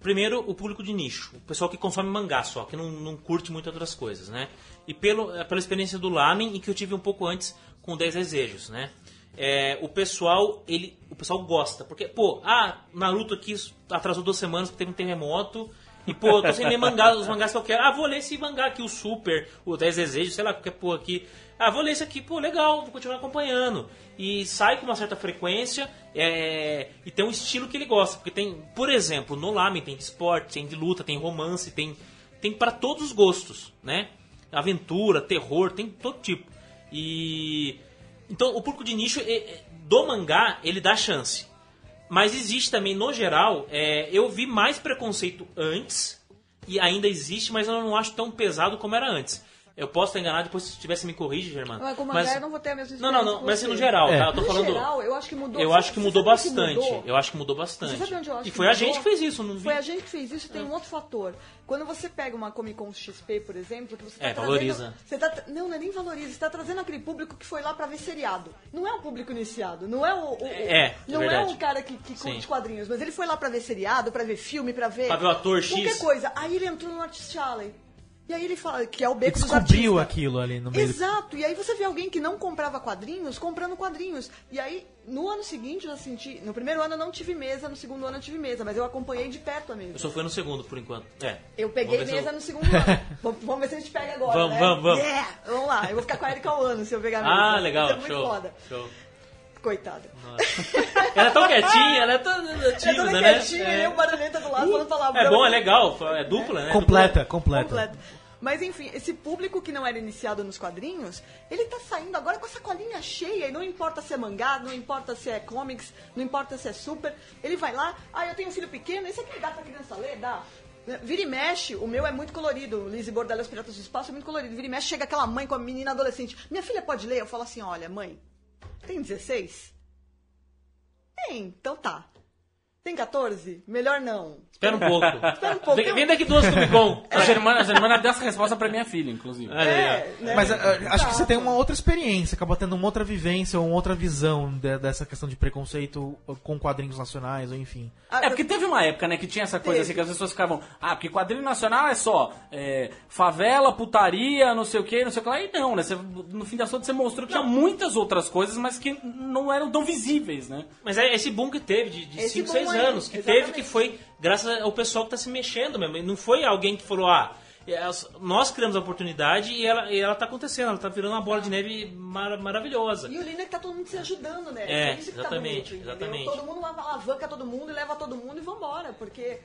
[SPEAKER 8] Primeiro, o público de nicho, o pessoal que consome mangá só, que não, não curte muito outras coisas, né? E pelo, é, pela experiência do Lamen, e que eu tive um pouco antes com 10 desejos, né? É, o pessoal, ele, o pessoal gosta, porque, pô, ah, Naruto aqui atrasou duas semanas porque teve um terremoto, e, pô, tô sem ler mangá, os mangás que eu quero. Ah, vou ler esse mangá aqui, o Super, o 10 Desejos, sei lá, qualquer porra aqui. Ah, vou ler esse aqui, pô, legal, vou continuar acompanhando. E sai com uma certa frequência é, e tem um estilo que ele gosta. Porque tem, por exemplo, no Lamen tem de esporte, tem de luta, tem romance, tem, tem para todos os gostos, né? Aventura, terror, tem todo tipo. E. Então, o público de nicho do mangá, ele dá chance. Mas existe também, no geral, é, eu vi mais preconceito antes, e ainda existe, mas eu não acho tão pesado como era antes. Eu posso estar enganado, depois se tivesse me corrige, Germano.
[SPEAKER 5] Mas com mangá eu não vou ter a mesma
[SPEAKER 8] Não, não, não,
[SPEAKER 5] que
[SPEAKER 8] mas assim, no geral,
[SPEAKER 6] É.
[SPEAKER 8] tá? Eu tô
[SPEAKER 5] no
[SPEAKER 8] falando.
[SPEAKER 5] geral, eu acho que mudou.
[SPEAKER 8] Eu acho que mudou
[SPEAKER 5] o que
[SPEAKER 8] bastante.
[SPEAKER 5] mudou?
[SPEAKER 8] Eu acho que mudou bastante.
[SPEAKER 5] Você sabe onde eu acho
[SPEAKER 8] e foi a gente que fez isso, não vi.
[SPEAKER 5] Foi a gente que fez isso, tem um outro fator. Quando você pega uma Comic Con XP, por exemplo, que você tá
[SPEAKER 8] É,
[SPEAKER 5] trazendo-
[SPEAKER 8] valoriza.
[SPEAKER 5] Você tá, não, não é nem valoriza, você tá trazendo aquele público que foi lá pra ver seriado. Não é o público iniciado, não é o. o-
[SPEAKER 8] É,
[SPEAKER 5] Não
[SPEAKER 8] é
[SPEAKER 5] é o cara que, que
[SPEAKER 8] Sim.
[SPEAKER 5] curte quadrinhos, mas ele foi lá pra ver seriado, pra ver filme, pra ver.
[SPEAKER 8] Pra ver o ator X.
[SPEAKER 5] Qualquer coisa. Aí ele entrou no Artist Alley. E aí ele fala que é o beco
[SPEAKER 6] descobriu aquilo ali no meio.
[SPEAKER 5] Exato, e aí você vê alguém que não comprava quadrinhos comprando quadrinhos. E aí, no ano seguinte, eu já senti. No primeiro ano eu não tive mesa, no segundo ano eu tive mesa, mas eu acompanhei de perto a mesa.
[SPEAKER 8] Eu só fui no segundo, por enquanto. É.
[SPEAKER 5] Eu peguei mesa
[SPEAKER 8] eu-
[SPEAKER 5] no segundo ano. vamos, vamos ver se a gente pega agora.
[SPEAKER 8] Vamos,
[SPEAKER 5] né?
[SPEAKER 8] vamos, vamos.
[SPEAKER 5] Yeah! Vamos lá, eu vou ficar com a Erika ao ano se eu pegar a mesa.
[SPEAKER 8] Ah, legal,
[SPEAKER 5] Isso é muito
[SPEAKER 8] show.
[SPEAKER 5] foda.
[SPEAKER 8] show.
[SPEAKER 5] Coitada.
[SPEAKER 8] Ela é tão quietinha, ela é tão
[SPEAKER 5] Eu
[SPEAKER 8] tímida,
[SPEAKER 5] tô
[SPEAKER 8] né?
[SPEAKER 5] quietinha
[SPEAKER 8] É.
[SPEAKER 5] e o barulhenta do lado falando palavrão.
[SPEAKER 8] É bom, é legal, é dupla, né?
[SPEAKER 6] Completa, completa.
[SPEAKER 5] Completa. Mas enfim, esse público que não era iniciado nos quadrinhos, ele tá saindo agora com a sacolinha cheia, e não importa se é mangá, não importa se é comics, não importa se é super, ele vai lá, ah, eu tenho um filho pequeno, esse aqui dá pra criança ler? Dá. Vira e mexe, o meu é muito colorido, Bordel e os Piratas do Espaço é muito colorido. Vira e mexe, chega aquela mãe com a menina adolescente. Minha filha pode ler? Eu falo assim, olha, mãe, tem 16? Tem, então tá. Tem 14? Melhor não.
[SPEAKER 8] Espera um pouco.
[SPEAKER 5] Espera um pouco.
[SPEAKER 8] Vem, vem daqui duas Comic Con.
[SPEAKER 7] A Germana, a Germana deu essa resposta pra minha filha, inclusive.
[SPEAKER 8] Olha aí,
[SPEAKER 5] É, né?
[SPEAKER 6] Mas ah, acho que você
[SPEAKER 5] Exato.
[SPEAKER 6] tem uma outra experiência, acaba tendo uma outra vivência ou uma outra visão de- dessa questão de preconceito com quadrinhos nacionais, ou enfim.
[SPEAKER 5] Ah,
[SPEAKER 7] É, porque teve uma época, né, que tinha essa coisa
[SPEAKER 5] Teve.
[SPEAKER 7] assim, que as pessoas ficavam, ah, porque quadrinho nacional é só é, favela, putaria, não sei o que, não sei o que lá. E não, né? Você, no fim das contas você mostrou que tinha muitas outras coisas, mas que não eram tão visíveis, né?
[SPEAKER 8] Mas é esse boom que teve de
[SPEAKER 5] Esse
[SPEAKER 8] 5,
[SPEAKER 5] boom
[SPEAKER 8] 6
[SPEAKER 5] aí,
[SPEAKER 8] anos, que
[SPEAKER 5] exatamente.
[SPEAKER 8] teve, que foi graças ao pessoal que tá se mexendo mesmo. Não foi alguém que falou, ah, é, nós criamos a oportunidade e ela, e ela tá acontecendo, ela tá virando uma bola de neve mar- maravilhosa.
[SPEAKER 5] E o lindo é que tá todo mundo se ajudando, né?
[SPEAKER 8] É,
[SPEAKER 5] que
[SPEAKER 8] exatamente,
[SPEAKER 5] tá bonito,
[SPEAKER 8] exatamente.
[SPEAKER 5] Todo mundo alavanca todo mundo e leva todo mundo e vambora, porque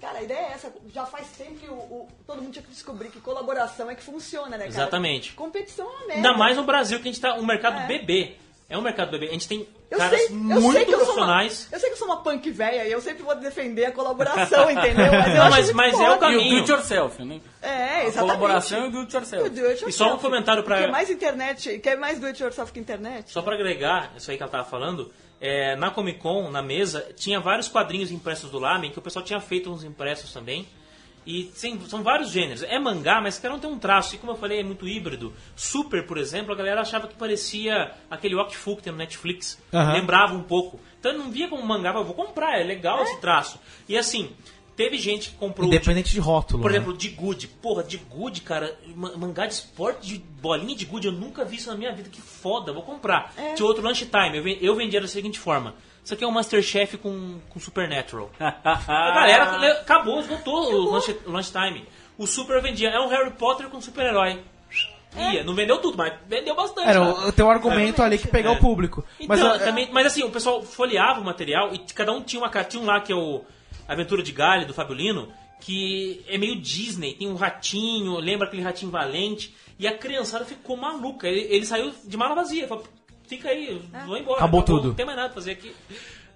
[SPEAKER 5] Cara, a ideia é essa. Já faz tempo que o, o- todo mundo tinha que descobrir que colaboração é que funciona, né, cara?
[SPEAKER 8] Exatamente.
[SPEAKER 5] Competição é uma merda.
[SPEAKER 8] Ainda mais no Brasil, que a gente tá um mercado
[SPEAKER 5] É.
[SPEAKER 8] bebê. É um mercado bebê. A gente tem
[SPEAKER 5] Eu
[SPEAKER 8] caras
[SPEAKER 5] sei, eu
[SPEAKER 8] muito
[SPEAKER 5] sei que eu sou uma-
[SPEAKER 8] profissionais.
[SPEAKER 5] eu sei que eu sou uma punk velha e eu sempre vou defender a colaboração, entendeu? Mas eu
[SPEAKER 8] Não, mas- mas é o
[SPEAKER 5] foda.
[SPEAKER 7] E o
[SPEAKER 8] caminho.
[SPEAKER 7] do it yourself, né?
[SPEAKER 5] É,
[SPEAKER 7] A
[SPEAKER 5] exatamente.
[SPEAKER 7] colaboração e o do it
[SPEAKER 5] E
[SPEAKER 7] yourself.
[SPEAKER 5] do it
[SPEAKER 8] E só um
[SPEAKER 5] yourself.
[SPEAKER 8] comentário pra-
[SPEAKER 5] Quer mais internet, quer mais do it yourself que internet?
[SPEAKER 8] Só pra agregar isso aí que ela tava falando, é, na Comic Con, na mesa, tinha vários quadrinhos impressos do Lamen, que o pessoal tinha feito uns impressos também. E sim, são vários gêneros. É mangá, mas cada um tem um traço. E como eu falei, é muito híbrido. Super, por exemplo, a galera achava que parecia aquele Wakfu que tem no Netflix.
[SPEAKER 6] Aham.
[SPEAKER 8] Lembrava um pouco. Então eu não via como mangá, mas eu vou comprar, é legal esse traço. E assim, teve gente que comprou...
[SPEAKER 6] Independente de rótulo.
[SPEAKER 8] Por
[SPEAKER 6] né?
[SPEAKER 8] exemplo, de Good. Porra, de Good, cara, ma- mangá de esporte, de bolinha de Good, eu nunca vi isso na minha vida. Que foda, vou comprar.
[SPEAKER 5] É.
[SPEAKER 8] Tinha outro Lunchtime, eu vendia da seguinte forma. Isso aqui é um Masterchef com, com Supernatural. A galera le- acabou, esgotou o lunch, Lunchtime. O Super vendia, é um Harry Potter com super-herói. Ia, não vendeu tudo, mas vendeu bastante.
[SPEAKER 6] Era
[SPEAKER 8] cara.
[SPEAKER 6] o, o teu argumento ali que pegar
[SPEAKER 8] É.
[SPEAKER 6] o público.
[SPEAKER 8] Então,
[SPEAKER 6] Mas eu-
[SPEAKER 8] também, mas assim, o pessoal folheava o material e cada um tinha uma carta. Tinha um lá que é o Aventura de Galho, do Fabiolino, que é meio Disney, tem um ratinho, lembra aquele ratinho valente. E a criançada ficou maluca. Ele, ele saiu de mala vazia. Falou, fica aí, vou embora.
[SPEAKER 6] Acabou tudo.
[SPEAKER 8] Não tem mais nada pra fazer aqui.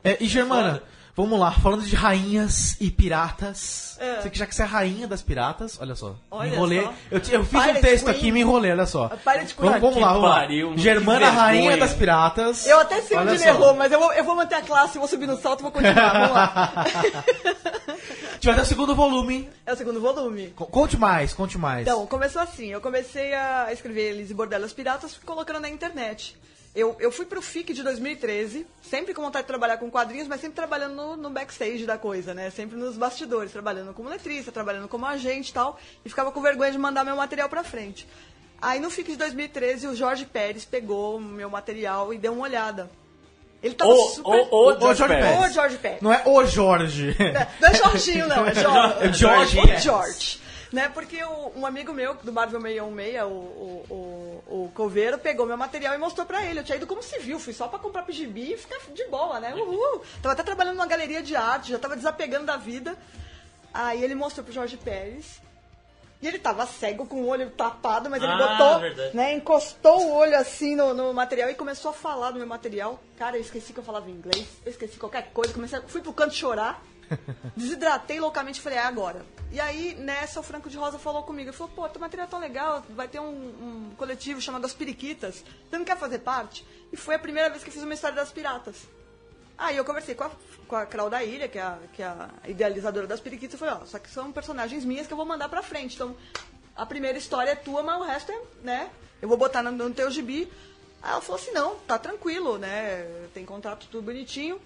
[SPEAKER 6] É, e Germana,
[SPEAKER 8] Foda.
[SPEAKER 6] vamos lá, falando de rainhas e piratas.
[SPEAKER 5] É.
[SPEAKER 6] Você que já que você é rainha das piratas, olha só.
[SPEAKER 5] Olha
[SPEAKER 6] me enrolei.
[SPEAKER 5] só.
[SPEAKER 6] Eu, te- eu fiz
[SPEAKER 5] Pirate
[SPEAKER 6] um texto
[SPEAKER 5] Queen.
[SPEAKER 6] aqui e me enrolei, olha só.
[SPEAKER 5] Pirate Queen.
[SPEAKER 6] Vamos, vamos
[SPEAKER 7] Que
[SPEAKER 6] lá, vamos lá.
[SPEAKER 7] pariu,
[SPEAKER 6] Germana, rainha das piratas.
[SPEAKER 5] Eu até sei
[SPEAKER 6] Olha
[SPEAKER 5] onde ele errou, mas eu vou, eu vou manter a classe, vou subir no salto e vou continuar. Vamos lá.
[SPEAKER 6] Tive até o segundo volume.
[SPEAKER 5] É o segundo volume.
[SPEAKER 6] Co- Conte mais, conte mais.
[SPEAKER 5] Então, começou assim. Eu comecei a escrever Elise Bordelas Piratas, colocando na internet. Eu, eu fui pro FIC de 2013, sempre com vontade de trabalhar com quadrinhos, mas sempre trabalhando no, no backstage da coisa, né? Sempre nos bastidores, trabalhando como letrista, trabalhando como agente e tal. E ficava com vergonha de mandar meu material pra frente. Aí no FIC de 2013, o Jorge Pérez pegou o meu material e deu uma olhada. Ele tava
[SPEAKER 7] Ô,
[SPEAKER 5] super...
[SPEAKER 7] ô, Ô, George
[SPEAKER 6] Jorge
[SPEAKER 7] Pérez.
[SPEAKER 6] Pérez.
[SPEAKER 5] Ô, Jorge Pérez.
[SPEAKER 6] Não é o Jorge.
[SPEAKER 5] Não é Jorginho, não, é Jorge.
[SPEAKER 6] É Jorge
[SPEAKER 5] O
[SPEAKER 6] Pérez.
[SPEAKER 5] Né, porque o- um amigo meu do Marvel 616, o, o, o, o Coveiro, pegou meu material e mostrou pra ele. Eu tinha ido como civil, fui só pra comprar gibi e ficar de boa, né? Uhul. Tava até trabalhando numa galeria de arte, já tava desapegando da vida. Aí ele mostrou pro Jorge Pérez. E ele tava cego, com o olho tapado, mas ele
[SPEAKER 8] Ah,
[SPEAKER 5] botou,
[SPEAKER 8] verdade.
[SPEAKER 5] né, encostou o olho assim no, no material e começou a falar do meu material. Cara, eu esqueci que eu falava inglês, eu esqueci qualquer coisa, comecei, a- fui pro canto chorar, desidratei loucamente falei, é agora. E aí, nessa, o Franco de Rosa falou comigo, ele falou, pô, teu material tá legal, vai ter um, um coletivo chamado As Periquitas, você não quer fazer parte? E foi a primeira vez que eu fiz uma história das piratas. Aí eu conversei com a, com a Crau da Ilha, que é a, que é a idealizadora das periquitas, e falei, ó, só que são personagens minhas que eu vou mandar pra frente. Então, a primeira história é tua, mas o resto é, né? Eu vou botar no, no teu gibi. Aí ela falou assim, não, tá tranquilo, né? Tem contrato tudo bonitinho.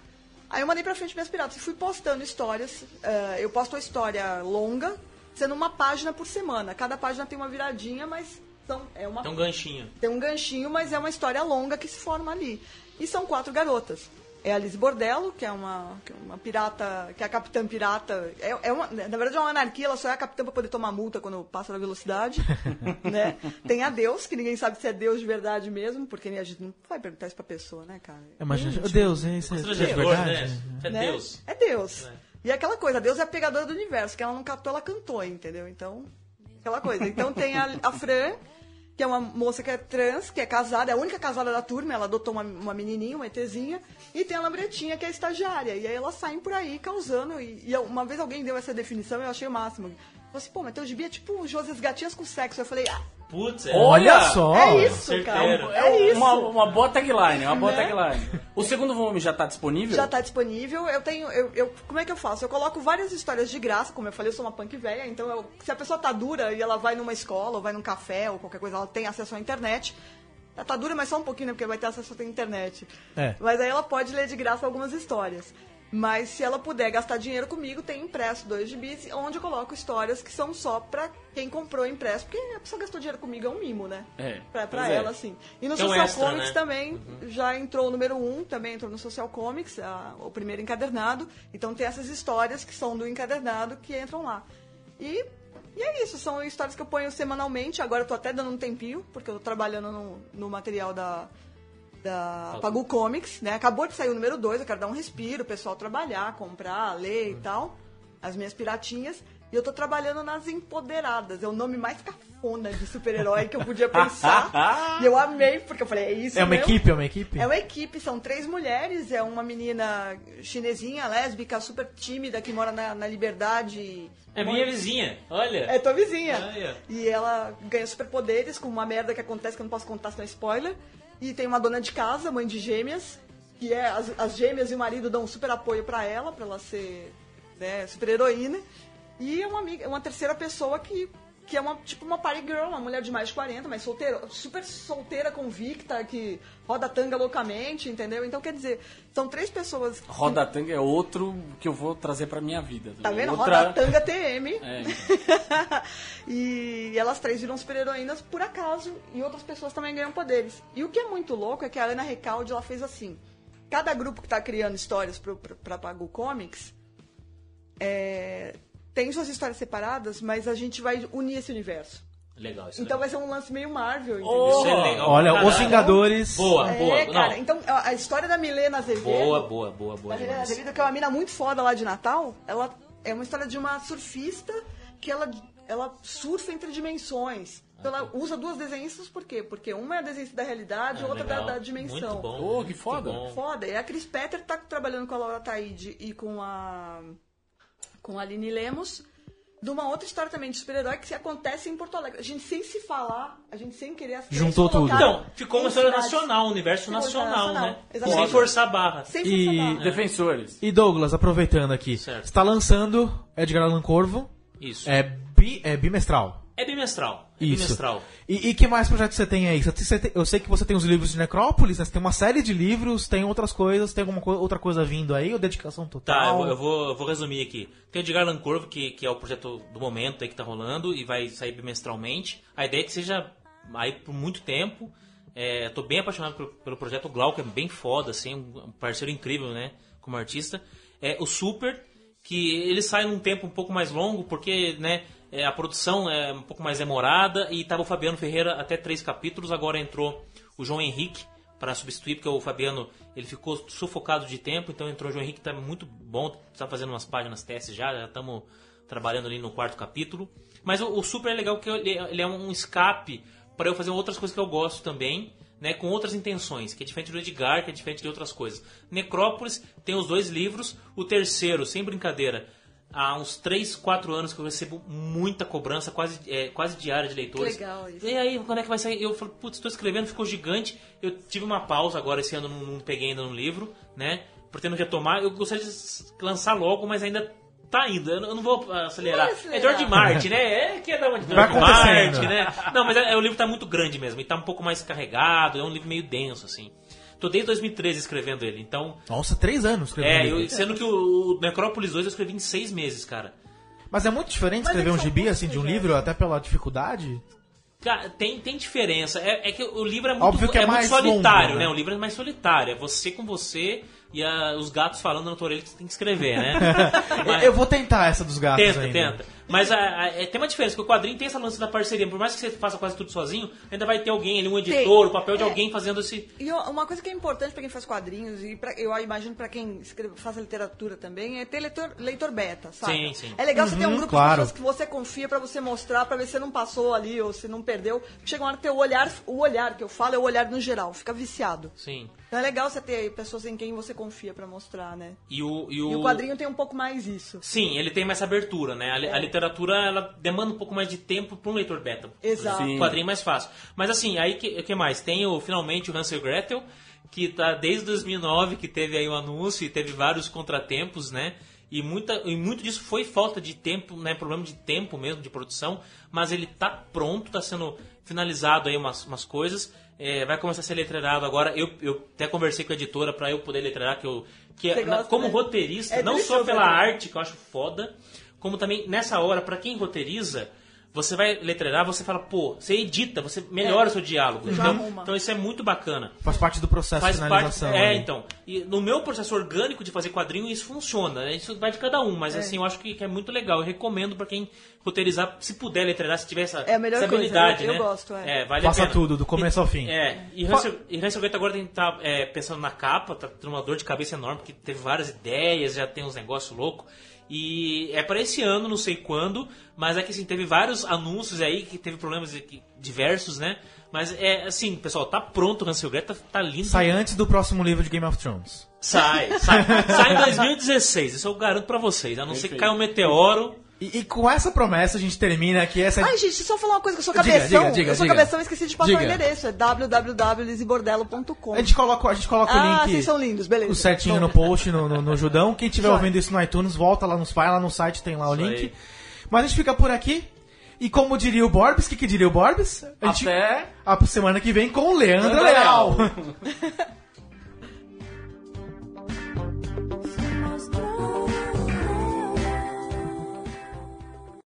[SPEAKER 5] Aí eu mandei pra frente minhas piratas e fui postando histórias. eh, eu posto a história longa, sendo uma página por semana. Cada página tem uma viradinha, mas são, é uma
[SPEAKER 8] Tem um ganchinho.
[SPEAKER 5] tem um ganchinho, mas é uma história longa que se forma ali. E são quatro garotas. É a Alice Bordello, que é uma, que é uma pirata, que é a capitã pirata. É, é uma, na verdade é uma anarquia, ela só é a capitã pra poder tomar multa quando passa da velocidade. né? Tem a Deus, que ninguém sabe se é Deus de verdade mesmo, porque a gente não vai perguntar isso pra pessoa, né, cara?
[SPEAKER 6] Imagina, Deus, hein? Isso é, isso é verdade?
[SPEAKER 8] né? É
[SPEAKER 5] né?
[SPEAKER 8] Deus.
[SPEAKER 5] É Deus. E é aquela coisa, Deus é a pegadora do universo, que ela não catou, ela cantou, entendeu? Então, aquela coisa. Então tem a, a Fran, que é uma moça que é trans, que é casada, é a única casada da turma, ela adotou uma, uma menininha, uma ETzinha, e tem a Lambretinha, que é estagiária. E aí elas saem por aí causando, e, e uma vez alguém deu essa definição, eu achei o máximo. Falei assim, pô, mas teu gibi é tipo José Gatinhas com sexo. Eu falei, ah,
[SPEAKER 8] Putz, é.
[SPEAKER 6] Olha
[SPEAKER 7] Olha,
[SPEAKER 6] só!
[SPEAKER 5] é isso,
[SPEAKER 8] certeiro.
[SPEAKER 5] cara.
[SPEAKER 7] É,
[SPEAKER 5] É isso.
[SPEAKER 7] Uma, uma boa tagline, uma boa
[SPEAKER 5] Né?
[SPEAKER 7] tagline. O segundo volume já tá disponível?
[SPEAKER 5] Já tá disponível. Eu tenho. Eu, eu- como é que eu faço? Eu coloco várias histórias de graça, como eu falei, eu sou uma punk velha, então eu- se a pessoa tá dura e ela vai numa escola, ou vai num café, ou qualquer coisa, ela tem acesso à internet. Ela tá dura, mas só um pouquinho, né? Porque vai ter acesso à internet.
[SPEAKER 6] É.
[SPEAKER 5] Mas aí ela pode ler de graça algumas histórias. Mas se ela puder gastar dinheiro comigo, tem impresso dois gibis, onde eu coloco histórias que são só pra quem comprou impresso, porque a pessoa gastou dinheiro comigo é um mimo, né?
[SPEAKER 7] É,
[SPEAKER 5] Pra, pra
[SPEAKER 7] é.
[SPEAKER 5] ela, assim. E no
[SPEAKER 8] é um
[SPEAKER 5] Social
[SPEAKER 8] extra,
[SPEAKER 5] Comics
[SPEAKER 8] né?
[SPEAKER 5] também já entrou o número um, também entrou no Social Comics, a- o primeiro encadernado. Então tem essas histórias que são do encadernado que entram lá. E, e é isso, são histórias que eu ponho semanalmente. Agora eu tô até dando um tempinho, porque eu tô trabalhando no, no material da, da Pagu Comics, né? Acabou de sair o número 2, eu quero dar um respiro, o pessoal trabalhar, comprar, ler e tal. as minhas piratinhas. E eu tô trabalhando nas Empoderadas. É o nome mais cafona de super-herói que eu podia pensar. e eu amei, porque eu falei, é isso
[SPEAKER 6] É uma
[SPEAKER 5] mesmo.
[SPEAKER 6] equipe, é uma equipe?
[SPEAKER 5] É uma equipe, são três mulheres, é uma menina chinesinha, lésbica, super tímida, que mora na, na Liberdade.
[SPEAKER 8] É minha vizinha, olha.
[SPEAKER 5] É tua vizinha.
[SPEAKER 8] Olha.
[SPEAKER 5] E ela ganha superpoderes com uma merda que acontece que eu não posso contar, senão é spoiler. E tem uma dona de casa, mãe de gêmeas, que é as, as gêmeas e o marido dão super apoio pra ela, pra ela ser né, super heroína. E é uma amiga, uma terceira pessoa que que é uma tipo uma party girl, uma mulher de mais de 40, mas solteira, super solteira, convicta, que roda tanga loucamente, entendeu? Então quer dizer, são três pessoas.
[SPEAKER 7] Roda Tanga é outro que eu vou trazer pra minha vida.
[SPEAKER 5] Tá vendo?
[SPEAKER 7] Outra...
[SPEAKER 5] Roda tanga TM.
[SPEAKER 7] É.
[SPEAKER 5] e elas três viram super-heroínas por acaso e outras pessoas também ganham poderes. E o que é muito louco é que a Ana Recalde ela fez assim: cada grupo que tá criando histórias pro, pro, pra Pagu Comics é, tem suas histórias separadas, mas a gente vai unir esse universo.
[SPEAKER 8] Legal isso.
[SPEAKER 5] Então
[SPEAKER 8] legal.
[SPEAKER 5] vai ser um lance meio Marvel, entendeu?
[SPEAKER 8] É legal.
[SPEAKER 6] Olha,
[SPEAKER 8] pra
[SPEAKER 6] Os
[SPEAKER 8] caralho.
[SPEAKER 6] Vingadores.
[SPEAKER 8] Boa,
[SPEAKER 5] É,
[SPEAKER 8] boa.
[SPEAKER 5] cara,
[SPEAKER 8] Não,
[SPEAKER 5] então a a história da Milena Azevedo.
[SPEAKER 8] boa, boa, boa, boa.
[SPEAKER 5] Da Milena. Azevedo, que é uma mina muito foda lá de Natal, ela é uma história de uma surfista que ela, ela surfa entre dimensões. Então ela usa duas desenhistas por quê? Porque uma é a desenhista da realidade e
[SPEAKER 8] Ah,
[SPEAKER 5] outra da, da dimensão.
[SPEAKER 8] Muito bom.
[SPEAKER 7] Oh, que
[SPEAKER 8] muito
[SPEAKER 7] foda.
[SPEAKER 8] bom.
[SPEAKER 5] Foda. E a Cris Petter tá trabalhando com a Laura Taide e com a. com a Aline Lemos. De uma outra história também de super-herói que se acontece em Porto Alegre. A gente sem se falar, a gente sem querer as
[SPEAKER 6] Juntou tudo.
[SPEAKER 8] Então, ficou uma história nacional, um universo
[SPEAKER 5] Ficou
[SPEAKER 8] nacional,
[SPEAKER 5] nacional,
[SPEAKER 8] né?
[SPEAKER 5] exatamente.
[SPEAKER 8] Sem forçar a barra.
[SPEAKER 5] Sem
[SPEAKER 6] E-
[SPEAKER 5] forçar a barra.
[SPEAKER 7] Defensores.
[SPEAKER 6] E Douglas, aproveitando aqui,
[SPEAKER 8] Certo.
[SPEAKER 6] está lançando Edgar Allan Corvo.
[SPEAKER 8] Isso.
[SPEAKER 6] É, bi, é bimestral.
[SPEAKER 8] É bimestral. É
[SPEAKER 6] Isso.
[SPEAKER 8] bimestral.
[SPEAKER 6] E, e que mais projetos você tem aí? Você tem- eu sei que você tem os livros de Necrópolis, né? Você tem uma série de livros, tem outras coisas, tem alguma co- outra coisa vindo aí, ou dedicação
[SPEAKER 8] Tá,
[SPEAKER 6] total?
[SPEAKER 8] eu, vou- eu vou, eu vou resumir aqui. Tem o Edgar Allan Corvo, que, que é o projeto do momento aí que tá rolando e vai sair bimestralmente. A ideia é que seja aí por muito tempo. É, tô bem apaixonado pelo, pelo projeto. O Glauco é bem foda, assim, um um parceiro incrível, né? Como artista. É, o Super, que ele sai num tempo um pouco mais longo, porque, né? É, a produção é um pouco mais demorada e tava o Fabiano Ferreira até três capítulos. Agora entrou o João Henrique para substituir, porque o Fabiano ele ficou sufocado de tempo, então entrou o João Henrique, tá muito bom, tá fazendo umas páginas testes já, já estamos trabalhando ali no quarto capítulo. Mas o, o Super é legal porque ele, ele é um escape para eu fazer outras coisas que eu gosto também, né, com outras intenções, que é diferente do Edgar, que é diferente de outras coisas. Necrópolis tem os dois livros, o terceiro, sem brincadeira, há uns 3, 4 anos que eu recebo muita cobrança, quase, é, quase diária de leitores.
[SPEAKER 5] legal isso.
[SPEAKER 8] E aí, quando é que vai sair? Eu falei, putz, estou escrevendo, ficou gigante. Eu tive uma pausa agora, esse ano não, não peguei ainda no livro, né? Pretendo retomar. Eu gostaria de lançar logo, mas ainda tá indo. Eu não não vou acelerar.
[SPEAKER 5] Vai acelerar.
[SPEAKER 8] É George Martin, né? É que é da onde
[SPEAKER 6] Vai
[SPEAKER 8] George. Martin, né? Não, mas é, é, o livro tá muito grande mesmo. E tá um pouco mais carregado. É um livro meio denso, assim. Tô desde 2013 escrevendo ele, então...
[SPEAKER 6] Nossa, três anos escrevendo
[SPEAKER 8] É, eu- sendo que o, o Necrópolis 2 eu escrevi em seis meses, cara.
[SPEAKER 6] Mas é muito diferente
[SPEAKER 5] Mas
[SPEAKER 6] escrever
[SPEAKER 5] é
[SPEAKER 6] um gibi assim de um livro, até pela dificuldade?
[SPEAKER 8] Cara, tem, tem diferença. É, é que o livro é muito,
[SPEAKER 6] Óbvio que é
[SPEAKER 8] muito
[SPEAKER 6] mais
[SPEAKER 8] solitário,
[SPEAKER 6] longo,
[SPEAKER 8] né?
[SPEAKER 6] né?
[SPEAKER 8] O livro é mais solitário. É você com você e a- os gatos falando na tua orelha que você tem que escrever, né? Mas-
[SPEAKER 6] Eu vou tentar essa dos gatos
[SPEAKER 8] Tenta,
[SPEAKER 6] ainda.
[SPEAKER 8] tenta. Mas a- a- é, tem uma diferença, porque o quadrinho tem essa lance da parceria. Por mais que você faça quase tudo sozinho, ainda vai ter alguém ali, um editor, o papel de
[SPEAKER 5] É.
[SPEAKER 8] alguém fazendo esse.
[SPEAKER 5] E uma coisa que é importante para quem faz quadrinhos, e pra, eu imagino para quem escreve, faz literatura também, é ter leitor, leitor beta, sabe?
[SPEAKER 8] Sim, sim.
[SPEAKER 5] É legal você ter um
[SPEAKER 6] Uhum,
[SPEAKER 5] grupo
[SPEAKER 6] claro.
[SPEAKER 5] de pessoas que você confia para você mostrar, para ver se você não passou ali ou se não perdeu. Chega uma hora que ter o olhar, o olhar que eu falo é o olhar no geral, fica viciado.
[SPEAKER 8] Sim.
[SPEAKER 5] Então é legal você ter pessoas em quem você confia para mostrar, né?
[SPEAKER 8] E o, e o...
[SPEAKER 5] E o quadrinho tem um pouco mais isso.
[SPEAKER 8] Sim, ele tem mais abertura, né? A, li- a literatura ela demanda um pouco mais de tempo para um leitor beta.
[SPEAKER 5] Exato.
[SPEAKER 8] O quadrinho mais fácil. Mas assim, aí que, que mais? Tem o, finalmente o Hansel e Gretel, que tá desde 2009 que teve aí o anúncio e teve vários contratempos, né? E, muita, e muito disso foi falta de tempo, né? Problema de tempo mesmo, de produção. Mas ele tá pronto, tá sendo finalizado aí umas, umas coisas. É, vai começar a ser letreirado agora. Eu, eu até conversei com a editora para eu poder letreirar, que eu... Que é, na- como
[SPEAKER 5] né?
[SPEAKER 8] roteirista,
[SPEAKER 5] É
[SPEAKER 8] não só pela arte, que eu acho foda, como também nessa hora, pra quem roteiriza, você vai letreirar, você fala, pô, você edita, você melhora o seu diálogo.
[SPEAKER 5] É.
[SPEAKER 8] Então, então isso é muito bacana.
[SPEAKER 6] Faz parte do processo
[SPEAKER 8] Faz
[SPEAKER 6] de
[SPEAKER 8] parte.
[SPEAKER 6] finalização.
[SPEAKER 8] É,
[SPEAKER 6] ali.
[SPEAKER 8] então. E no meu processo orgânico de fazer quadrinho, isso funciona. né? Isso vai de cada um, mas assim, eu acho que, que é muito legal. Eu recomendo pra quem roteirizar, se puder letreirar, se tiver essa,
[SPEAKER 5] É a melhor
[SPEAKER 8] essa
[SPEAKER 5] coisa,
[SPEAKER 8] habilidade,
[SPEAKER 5] eu- eu
[SPEAKER 8] né?
[SPEAKER 5] gosto, é.
[SPEAKER 8] vale a
[SPEAKER 6] Faça
[SPEAKER 8] pena.
[SPEAKER 6] tudo, do começo ao fim.
[SPEAKER 8] É, e
[SPEAKER 6] Fa-
[SPEAKER 8] Hansel e Gretel agora tem que estar pensando na capa, tá tendo uma dor de cabeça enorme, porque teve várias ideias, já tem uns negócios loucos. E é para esse ano, não sei quando, mas é que assim, teve vários anúncios aí que teve problemas diversos, né? Mas é assim, pessoal, tá pronto o Hansel Gretel, tá, tá lindo.
[SPEAKER 6] Sai antes do próximo livro de Game of Thrones.
[SPEAKER 8] Sai, sai, sai em 2016, isso eu garanto pra vocês. A não ser que caia um meteoro.
[SPEAKER 6] E, e com essa promessa a gente termina aqui essa.
[SPEAKER 5] Ai, gente, só falar uma coisa que eu sou
[SPEAKER 6] Diga,
[SPEAKER 5] cabeção.
[SPEAKER 6] diga, diga,
[SPEAKER 5] eu sou
[SPEAKER 6] diga.
[SPEAKER 5] cabeção e esqueci de passar
[SPEAKER 1] Diga.
[SPEAKER 5] o endereço. É www.lizibordelo.com.
[SPEAKER 6] A gente coloca, a gente coloca
[SPEAKER 5] Ah,
[SPEAKER 6] o link.
[SPEAKER 5] vocês são lindos, beleza.
[SPEAKER 6] O certinho
[SPEAKER 5] Então-
[SPEAKER 6] no post, no, no, no Judão. Quem estiver ouvindo isso no iTunes, volta lá, nos, vai lá no site, tem lá o
[SPEAKER 8] Isso
[SPEAKER 6] link.
[SPEAKER 8] aí.
[SPEAKER 6] Mas a gente fica por aqui. E como diria o Borbs, o que, que diria o Borbs? A gente,
[SPEAKER 7] Até
[SPEAKER 6] a semana que vem com o Leandro
[SPEAKER 7] Leandro
[SPEAKER 6] Leal.
[SPEAKER 7] Leal.